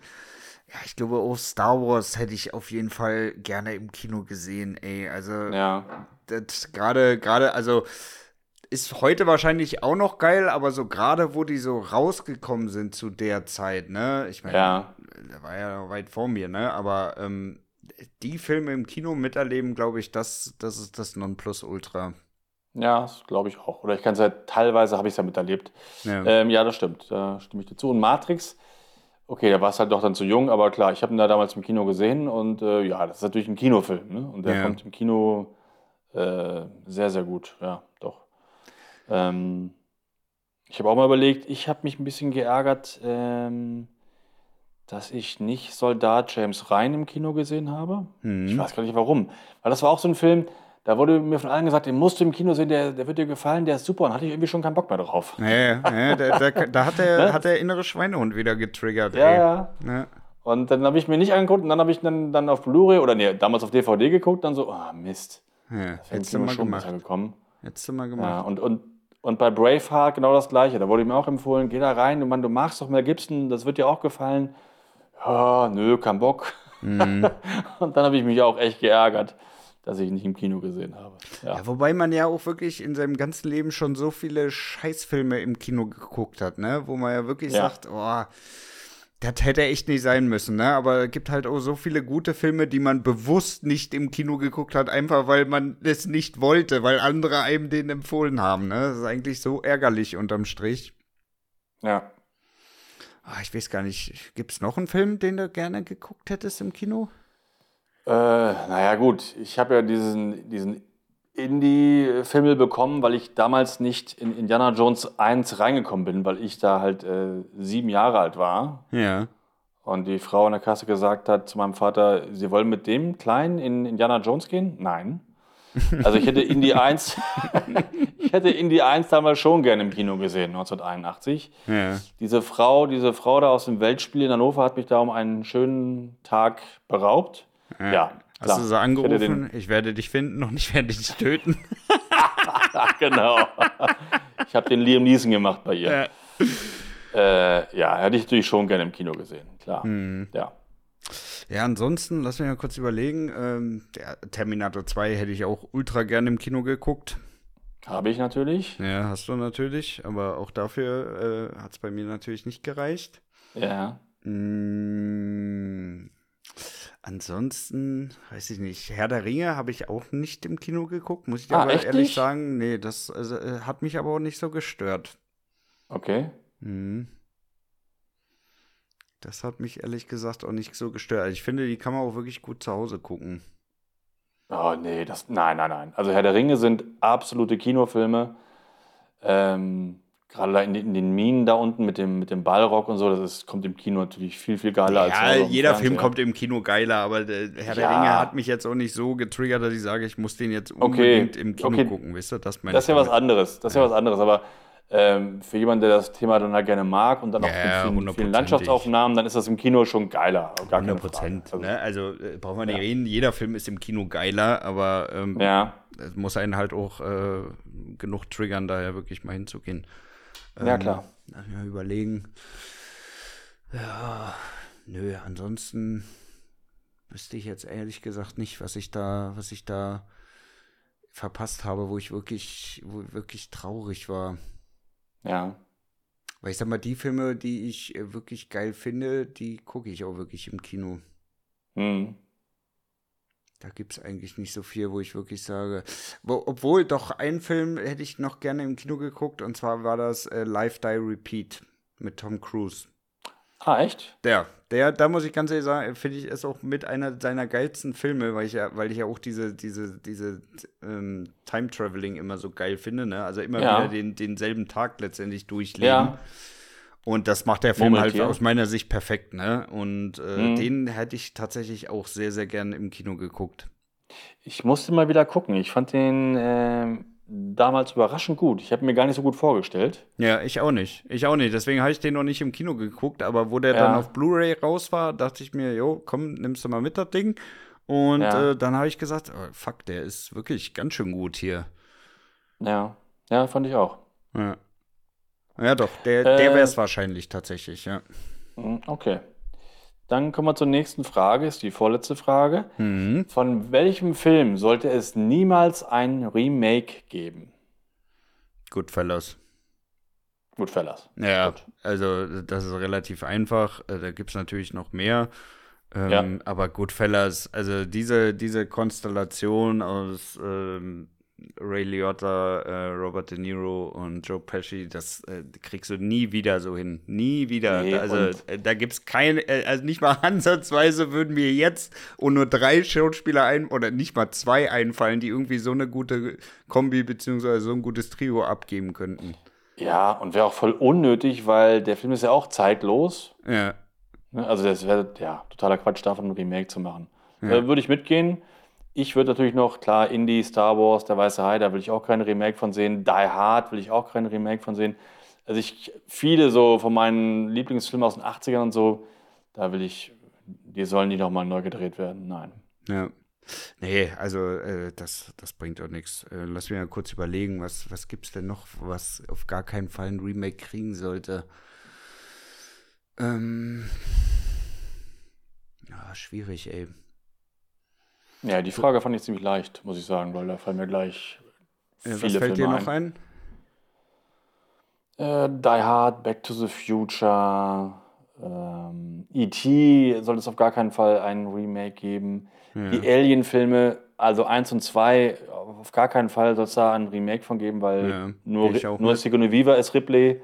Ja, ich glaube, auch Star Wars hätte ich auf jeden Fall gerne im Kino gesehen, ey. Also, Ja. gerade, gerade, also ist heute wahrscheinlich auch noch geil, aber so gerade, wo die so rausgekommen sind zu der Zeit, ne? Ich meine, Ja. der war ja weit vor mir, ne? Aber ähm, die Filme im Kino miterleben, glaube ich, das, das ist das Nonplusultra. Ja, das glaube ich auch. Oder ich kann es ja, teilweise habe ich es ja miterlebt. Ja. Ähm, ja, das stimmt. Da stimme ich dir zu. Und Matrix, okay, da war es halt doch dann zu jung, aber klar, ich habe ihn da damals im Kino gesehen und äh, ja, das ist natürlich ein Kinofilm, ne? Und der Ja. kommt im Kino äh, sehr, sehr gut. Ja, doch. Ähm, ich habe auch mal überlegt, ich habe mich ein bisschen geärgert, ähm, dass ich nicht Soldat James Ryan im Kino gesehen habe. Mhm. Ich weiß gar nicht warum. Weil das war auch so ein Film, da wurde mir von allen gesagt, den musst du im Kino sehen, der, der wird dir gefallen, der ist super. Und hatte ich irgendwie schon keinen Bock mehr drauf. Ja, ja, ja, da, da, da hat der, [LAUGHS] hat der innere Schweinehund wieder getriggert, Ja, ja. Ja. Und dann habe ich mir nicht angeguckt und dann habe ich dann, dann auf Blu-ray oder nee, damals auf DVD geguckt, dann so, ah Mist. Ja, hättest du mal schon gemacht. gekommen. Hättest du mal Ja, gemacht. und, und, und bei Braveheart genau das Gleiche. Da wurde mir auch empfohlen, geh da rein, Mann, du magst doch Mel Gibson, das wird dir auch gefallen. Ja, nö, kein Bock. Mhm. [LAUGHS] und dann habe ich mich auch echt geärgert, dass ich ihn nicht im Kino gesehen habe. Ja, Ja, wobei man ja auch wirklich in seinem ganzen Leben schon so viele Scheißfilme im Kino geguckt hat, ne? Wo man ja wirklich Ja. sagt, oh, das hätte echt nicht sein müssen, ne? Aber es gibt halt auch so viele gute Filme, die man bewusst nicht im Kino geguckt hat, einfach weil man es nicht wollte, weil andere einem den empfohlen haben, ne? Das ist eigentlich so ärgerlich unterm Strich. ja. Ah, ich weiß gar nicht, gibt es noch einen Film, den du gerne geguckt hättest im Kino? Äh, naja, gut, ich habe ja diesen, diesen Indie-Film bekommen, weil ich damals nicht in Indiana Jones 1 reingekommen bin, weil ich da halt äh, sieben Jahre alt war. Ja. Und die Frau an der Kasse gesagt hat zu meinem Vater, Sie wollen mit dem Kleinen in Indiana Jones gehen? Nein. [LAUGHS] Also ich hätte Indie 1, [LAUGHS] ich hätte Indie 1 damals schon gerne im Kino gesehen, 1981. Ja. Diese Frau, diese Frau da aus dem Weltspiel in Hannover hat mich da um einen schönen Tag beraubt. Ja, Hast du sie angerufen? Ich werde dich finden und ich werde dich töten. [LAUGHS] [LAUGHS] genau. Ich habe den Liam Neeson gemacht bei ihr. Ja. Äh, ja, hätte ich natürlich schon gerne im Kino gesehen, klar. Hm. Ja. Ja, ansonsten, lass mich mal kurz überlegen. Ähm, Terminator 2 hätte ich auch ultra gerne im Kino geguckt. Habe ich natürlich. Ja, hast du natürlich, aber auch dafür äh, hat es bei mir natürlich nicht gereicht. Ja. Mm, ansonsten, weiß ich nicht, Herr der Ringe habe ich auch nicht im Kino geguckt, muss ich dir Ah, aber ehrlich nicht? sagen. Nee, das also, äh, hat mich aber auch nicht so gestört. Okay. Mhm. Das hat mich ehrlich gesagt auch nicht so gestört. Also ich finde, die kann man auch wirklich gut zu Hause gucken. Oh, nee, das. Nein, nein, nein. Also Herr der Ringe sind absolute Kinofilme. Ähm, gerade in, den- in den Minen da unten mit dem, mit dem Ballrock und so, das ist, kommt im Kino natürlich viel, viel geiler als zu Ja, am jeder Film kommt im Kino geiler, aber der Herr der Ja. Ringe hat mich jetzt auch nicht so getriggert, dass ich sage, ich muss den jetzt Okay, unbedingt im Kino okay. gucken, wisst ihr? Das, meine Das ist ja was anderes. Das ist ja was anderes. Aber ähm, für jemanden, der das Thema dann halt gerne mag und dann auch Ja, mit vielen, vielen hundertprozentig. Landschaftaufnahmen, dann ist das im Kino schon geiler. Gar keine 100 Prozent. Frage. Ne? Also äh, brauchen wir nicht reden, jeder Film ist im Kino geiler, aber ähm, Also, ja, es muss einen halt auch äh, genug triggern, daher wirklich mal hinzugehen. Ja, klar. Lass mich mal überlegen. Ja, nö, ansonsten wüsste ich jetzt ehrlich gesagt nicht, was ich da, was ich da verpasst habe, wo ich wirklich, wo ich wirklich traurig war. Ja. Weil ich sag mal, die Filme, die ich äh, wirklich geil finde, die gucke ich auch wirklich im Kino. Hm. Da gibt es eigentlich nicht so viel, wo ich wirklich sage. Wo, obwohl, doch, einen Film hätte ich noch gerne im Kino geguckt, und zwar war das äh, Live Die Repeat mit Tom Cruise. Ah, echt? Der, der, da muss ich ganz ehrlich sagen, finde ich, ist auch mit einer seiner geilsten Filme, weil ich ja, weil ich ja auch diese, diese, diese ähm, Time-Traveling immer so geil finde, ne? Also immer Ja. wieder den, denselben Tag letztendlich durchleben. Ja. Und das macht der Film halt Murmeltier. aus meiner Sicht perfekt, ne? Und äh, Mhm. den hätte ich tatsächlich auch sehr, sehr gern im Kino geguckt. Ich musste mal wieder gucken. Ich fand den ähm, damals überraschend gut. Ich habe mir gar nicht so gut vorgestellt. Ja, ich auch nicht. Ich auch nicht. Deswegen habe ich den noch nicht im Kino geguckt, aber wo der Ja. dann auf Blu-ray raus war, dachte ich mir, jo, komm, nimmst du mal mit das Ding. Und Ja. äh, dann habe ich gesagt, oh, fuck, der ist wirklich ganz schön gut hier. Ja. Ja, fand ich auch. Ja, ja doch, der, der Äh. wäre es wahrscheinlich tatsächlich, ja. Hm, Okay. Dann kommen wir zur nächsten Frage, ist die vorletzte Frage. Mhm. Von welchem Film sollte es niemals ein Remake geben? Goodfellas. Goodfellas. Ja, Gut. also das ist relativ einfach. Äh, Da gibt es natürlich noch mehr. Ähm, Ja. Aber Goodfellas, also diese, diese Konstellation aus ähm, Ray Liotta, äh, Robert De Niro und Joe Pesci, das äh, kriegst du nie wieder so hin. Nie wieder. Nee, also äh, da gibt es keine, äh, also nicht mal [LAUGHS] ansatzweise würden wir jetzt und nur drei Schauspieler ein oder nicht mal zwei einfallen, die irgendwie so eine gute Kombi beziehungsweise so ein gutes Trio abgeben könnten. Ja, und wäre auch voll unnötig, weil der Film ist ja auch zeitlos. Ja. Ne? Also das wäre ja totaler Quatsch, davon ein Remake zu machen. Ja. Würde ich mitgehen. Ich würde natürlich noch, klar, Indie, Star Wars, Der Weiße Hai, da will ich auch kein Remake von sehen. Die Hard will ich auch kein Remake von sehen. Also ich, viele so von meinen Lieblingsfilmen aus den 80ern und so, da will ich, die sollen die nochmal neu gedreht werden. Nein. Ja. Nee, also äh, das, das bringt auch nichts. Äh, lass mich mal kurz überlegen, was, was gibt es denn noch, was auf gar keinen Fall ein Remake kriegen sollte. Ähm, ja, schwierig, ey. Ja, die Frage fand ich ziemlich leicht, muss ich sagen, weil da fallen mir gleich Äh, viele was fällt dir Filme noch ein? Äh, Die Hard, Back to the Future, ähm, E.T. sollte es auf gar keinen Fall ein Remake geben. Ja. Die Alien-Filme, also 1 und 2, auf gar keinen Fall soll es da ein Remake von geben, weil Ja, nur, nur. Sigourney Weaver ist Ripley.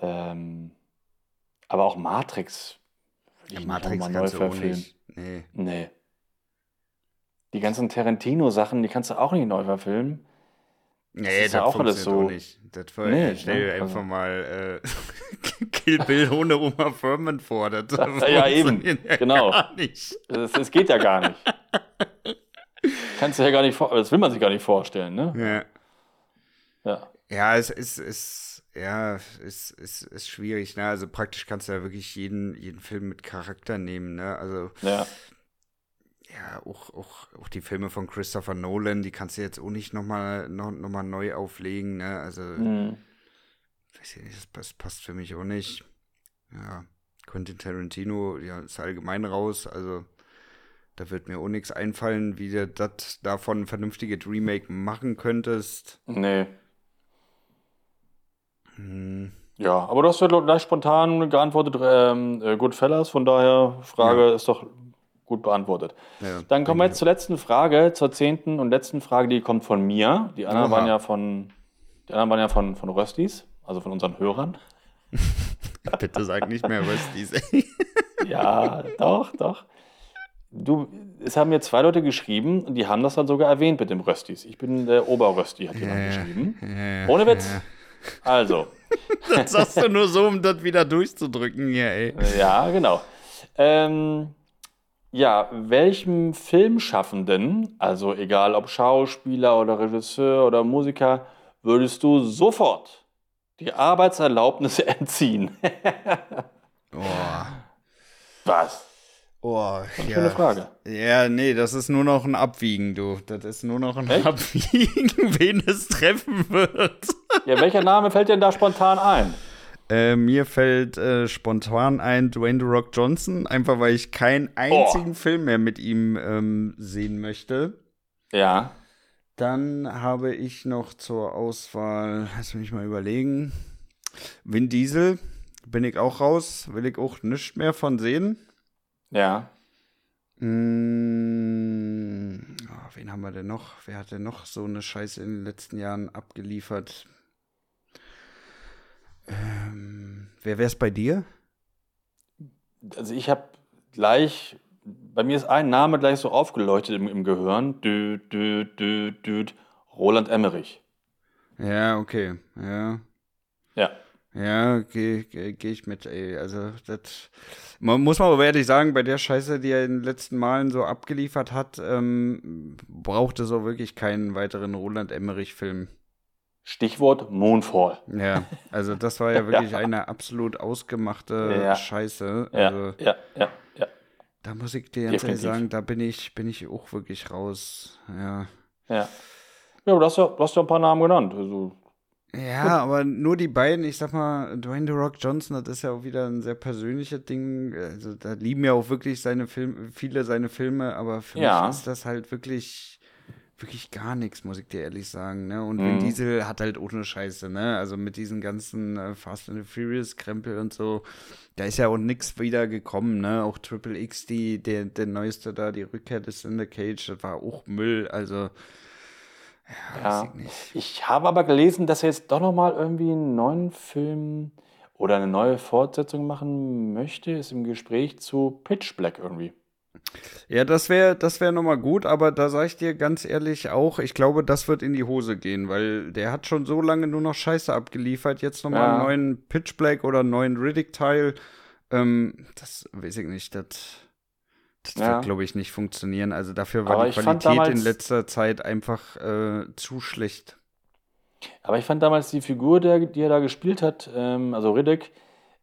Ähm, aber auch Matrix Ja, Matrix kannst du auch nicht. Nee. Nee. Die ganzen Tarantino-Sachen, die kannst du auch nicht neu verfilmen. Nee, ist ja auch alles so- auch nicht. Das war, Nee, stell dir ne? einfach mal äh, [LAUGHS] Kill Bill ohne Oma Furman vor. Das [LAUGHS] Ja, eben. funktioniert ja Genau. Das, das geht ja gar nicht. Kannst du ja gar nicht vor, das will man sich gar nicht vorstellen, ne? Ja. Ja. Ja, es ist, ist, ja, es ist, ist schwierig, ne? Also praktisch kannst du ja wirklich jeden, jeden Film mit Charakter nehmen, ne? Also, Ja. Ja, auch, auch, auch die Filme von Christopher Nolan, die kannst du jetzt auch nicht nochmal noch, noch mal neu auflegen, ne? Also, Mhm. weiß ich nicht, das, passt für mich auch nicht. Ja, Quentin Tarantino, ja, ist allgemein raus, also da wird mir auch nichts einfallen, wie du das davon ein vernünftiges Remake machen könntest. Nee. Hm. Ja, aber du hast ja gleich spontan geantwortet, ähm, äh, Goodfellas, von daher, Frage ist doch gut beantwortet. Ja, Dann kommen wir jetzt zur letzten Frage, zur zehnten und letzten Frage, die kommt von mir. Die anderen Oha. waren ja von, die anderen waren ja von, von Röstis, also von unseren Hörern. [LAUGHS] Bitte sag nicht mehr Röstis. [LAUGHS] Ja, doch, doch. Du, es haben mir zwei Leute geschrieben und die haben das dann sogar erwähnt mit dem Röstis. Ich bin der Oberrösti, hat jemand geschrieben. ja, Ohne Witz. Also, [LAUGHS] Das sagst du nur so, um das wieder durchzudrücken hier, ey. ja, genau. Ähm, ja, welchem Filmschaffenden, also egal ob Schauspieler oder Regisseur oder Musiker, würdest du sofort die Arbeitserlaubnis [LAUGHS] entziehen? Oh, Was? oh ja. Schöne Frage. Ja, nee, das ist nur noch ein Abwiegen, du. Das ist nur noch ein Echt? Abwiegen, [LAUGHS] wen es treffen wird. Ja, welcher Name fällt dir denn da spontan ein? Äh, mir fällt äh, spontan ein Dwayne The Rock Johnson, einfach weil ich keinen einzigen Film mehr mit ihm ähm, sehen möchte. Ja. Dann habe ich noch zur Auswahl, lass mich mal überlegen, Vin Diesel, bin ich auch raus, will ich auch nichts mehr von sehen. Ja. Mm, oh, wen haben wir denn noch? Wer hat denn noch so eine Scheiße in den letzten Jahren abgeliefert? Ähm, wer wär's bei dir? Also ich habe gleich, bei mir ist ein Name gleich so aufgeleuchtet im, im Gehirn. Dü, dü, dü, dü, Roland Emmerich. Ja, okay, ja. Ja. Ja, gehe geh, geh ich mit, ey. Also, das. Man muss mal aber ehrlich sagen, bei der Scheiße, die er in den letzten Malen so abgeliefert hat, ähm, braucht es auch wirklich keinen weiteren Roland Emmerich-Film. Stichwort Moonfall. Ja, also das war ja [LAUGHS] wirklich eine absolut ausgemachte Ja. Scheiße. Ja, Also, ja, ja, ja, da muss ich dir ganz ehrlich sagen, da bin ich, bin ich auch wirklich raus. Ja. ja. Ja, aber du hast ja, du hast ja ein paar Namen genannt. Also, Ja, aber nur die beiden, ich sag mal, Dwayne The Rock Johnson, das ist ja auch wieder ein sehr persönliches Ding. Also da lieben ja auch wirklich seine Filme, viele seine Filme, aber für Ja. mich ist das halt wirklich, wirklich gar nichts, muss ich dir ehrlich sagen. Ne? Und Mhm. Vin Diesel hat halt ohne Scheiße, ne? Also mit diesen ganzen äh, Fast and the Furious Krempel und so, da ist ja auch nichts wieder gekommen, ne? Auch Triple X, die, der, der neueste da, die Rückkehr des In the Cage, das war auch Müll, also. Ja, weiß Ja. ich nicht. Ich habe aber gelesen, dass er jetzt doch noch mal irgendwie einen neuen Film oder eine neue Fortsetzung machen möchte. Ist im Gespräch zu Pitch Black irgendwie. Ja, das wäre das wär nochmal gut, aber da sage ich dir ganz ehrlich auch, ich glaube, das wird in die Hose gehen, weil der hat schon so lange nur noch Scheiße abgeliefert. Jetzt nochmal Ja. einen neuen Pitch Black oder einen neuen Riddick-Teil. Ähm, das weiß ich nicht, das, das Ja. wird, glaube ich, nicht funktionieren. Also dafür war Aber die Qualität in letzter Zeit einfach äh, zu schlecht. Aber ich fand damals die Figur, der, die er da gespielt hat, ähm, also Riddick,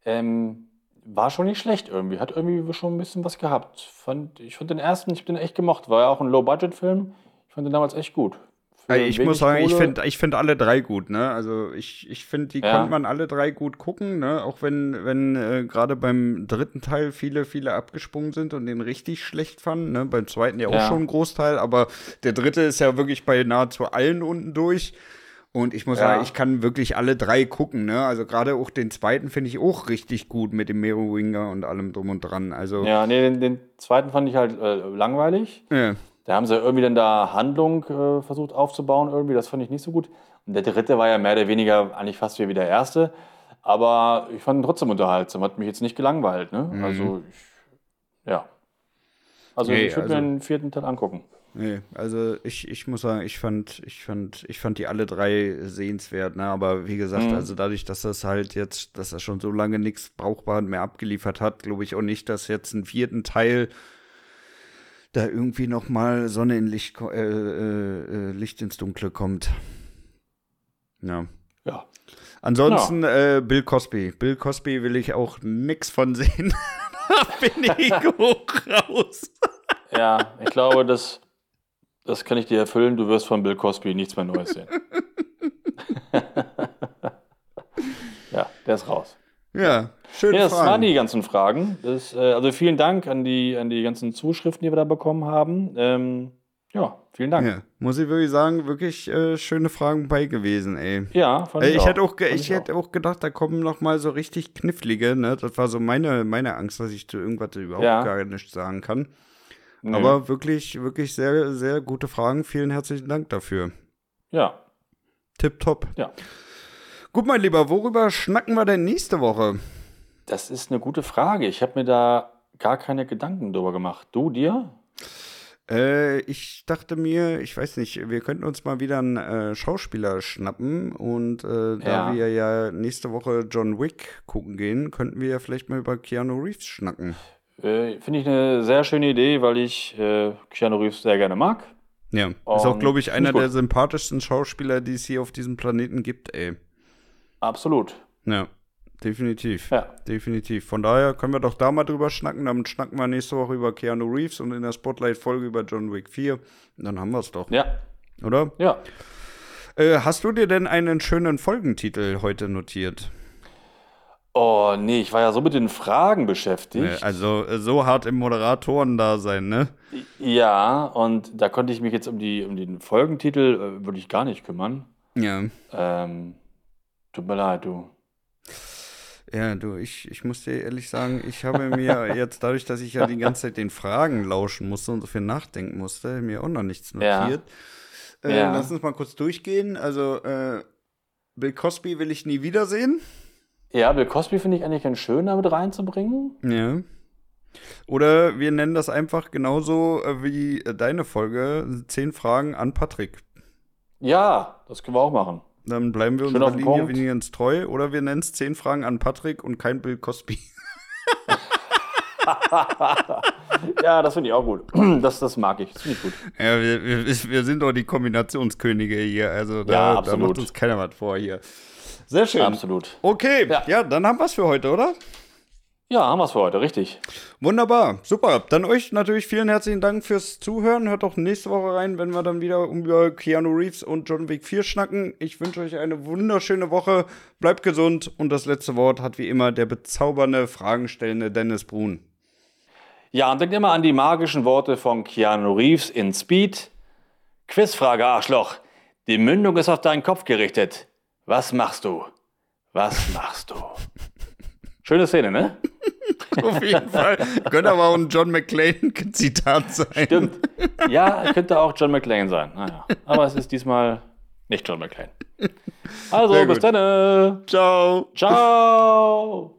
ähm, war schon nicht schlecht irgendwie. Hat irgendwie schon ein bisschen was gehabt. Fand, ich fand den ersten, ich hab den echt gemocht. War ja auch ein Low-Budget-Film. Ich fand den damals echt gut. Ey, ich muss sagen, ich Kohle- finde ich find alle drei gut, ne? Also ich, ich finde, die Ja. konnte man alle drei gut gucken, ne? Auch wenn, wenn äh, gerade beim dritten Teil viele, viele abgesprungen sind und den richtig schlecht fanden, ne? Beim zweiten ja auch Ja. schon ein Großteil, aber der dritte ist ja wirklich bei nahezu allen unten durch. Und ich muss Ja. sagen, ich kann wirklich alle drei gucken, ne? Also gerade auch den zweiten finde ich auch richtig gut mit dem Merowinger und allem drum und dran. Also, Ja, nee, den, den zweiten fand ich halt äh, langweilig. ja. Da haben sie irgendwie dann da Handlung äh, versucht aufzubauen, irgendwie. Das fand ich nicht so gut. Und der dritte war ja mehr oder weniger eigentlich fast wie der erste. Aber ich fand ihn trotzdem unterhaltsam. Hat mich jetzt nicht gelangweilt. Ne? Also, ich, ja. Also, Nee, ich würde also- mir den vierten Teil angucken. Nee, also ich, ich muss sagen, ich fand, ich fand, ich fand die alle drei sehenswert, ne? Aber wie gesagt, Mhm. also dadurch, dass das halt jetzt, dass er schon so lange nichts brauchbar mehr abgeliefert hat, glaube ich auch nicht, dass jetzt einen vierten Teil da irgendwie noch mal Sonne in Licht, äh, äh, äh, Licht ins Dunkle kommt. Ja. Ja. Ansonsten äh, Bill Cosby. Bill Cosby will ich auch nix von sehen. [LAUGHS] da bin ich [LAUGHS] hoch raus. Ja, ich glaube, das, das kann ich dir erfüllen. Du wirst von Bill Cosby nichts mehr Neues sehen. [LAUGHS] ja, der ist raus. Ja, schön. Ja, das waren die ganzen Fragen. Das, äh, also vielen Dank an die, an die ganzen Zuschriften, die wir da bekommen haben. Ähm, ja, vielen Dank. Ja, muss ich wirklich sagen, wirklich äh, schöne Fragen bei gewesen, ey. Ja, fand Äh, ich, ich auch. hätte auch, Fand ich hätte auch gedacht, da kommen noch mal so richtig knifflige, ne? Das war so meine, meine Angst, dass ich zu irgendwas überhaupt Ja. gar nichts sagen kann. Nö. Aber wirklich, wirklich sehr, sehr gute Fragen. Vielen herzlichen Dank dafür. ja, Tipptopp. ja. Gut, mein Lieber, worüber schnacken wir denn nächste Woche? Das ist eine gute Frage. Ich habe mir da gar keine Gedanken drüber gemacht. Du dir? Äh, ich dachte mir, ich weiß nicht, wir könnten uns mal wieder einen äh, Schauspieler schnappen und äh, da Ja. wir ja nächste Woche John Wick gucken gehen, könnten wir ja vielleicht mal über Keanu Reeves schnacken. Äh, Finde ich eine sehr schöne Idee, weil ich äh, Keanu Reeves sehr gerne mag. Ja, ist auch, glaube ich, einer der sympathischsten Schauspieler, die es hier auf diesem Planeten gibt, ey. Absolut. Ja, definitiv. Ja. Definitiv. Von daher können wir doch da mal drüber schnacken. Dann schnacken wir nächste Woche über Keanu Reeves und in der Spotlight-Folge über John Wick 4. Und dann haben wir es doch, Ja, oder? ja. Äh, hast du dir denn einen schönen Folgentitel heute notiert? Oh, nee, ich war ja so mit den Fragen beschäftigt. also äh, so hart im Moderatoren da sein, ne? Ja, und da konnte ich mich jetzt um, die, um den Folgentitel äh, würde ich gar nicht kümmern. Ja. Ähm, tut mir leid, du. Ja, du, ich, ich muss dir ehrlich sagen, ich habe mir [LAUGHS] jetzt dadurch, dass ich ja die ganze Zeit den Fragen lauschen musste und so viel nachdenken musste, mir auch noch nichts Ja. notiert. Äh, Ja. Lass uns mal kurz durchgehen. Also, äh, Bill Cosby will ich nie wiedersehen. Ja, Bill Cosby finde ich eigentlich ganz schön, damit reinzubringen. Ja. Oder wir nennen das einfach genauso äh, wie äh, deine Folge: Zehn Fragen an Patrick. Ja, das können wir auch machen. Dann bleiben wir Schön unserer Linie Punkt. wenigstens treu. Oder wir nennen es zehn Fragen an Patrick und kein Bill Cosby. [LAUGHS] Ja, das finde ich auch gut. [CLEARS THROAT] Das, das mag ich. Das finde ich gut. Ja, wir, wir, wir sind doch die Kombinationskönige hier. Also da, Ja, da macht uns keiner was vor hier. Sehr schön. Absolut. Okay, ja. Ja. dann haben wir es für heute, oder? Ja, haben wir es für heute, richtig. Wunderbar, super. Dann euch natürlich vielen herzlichen Dank fürs Zuhören. Hört doch nächste Woche rein, wenn wir dann wieder über Keanu Reeves und John Wick 4 schnacken. Ich wünsche euch eine wunderschöne Woche. Bleibt gesund und das letzte Wort hat wie immer der bezaubernde, fragenstellende Dennis Brun. Ja, und denkt immer an die magischen Worte von Keanu Reeves in Speed. Quizfrage, Arschloch. Die Mündung ist auf deinen Kopf gerichtet. Was machst du? Was machst du? Schöne Szene, ne? [LAUGHS] Auf jeden Fall. Könnte aber auch ein John McClane-Zitat sein. Stimmt. Ja, könnte auch John McClane sein. Naja. Aber es ist diesmal nicht John McClane. Also, bis dann. Ciao. Ciao.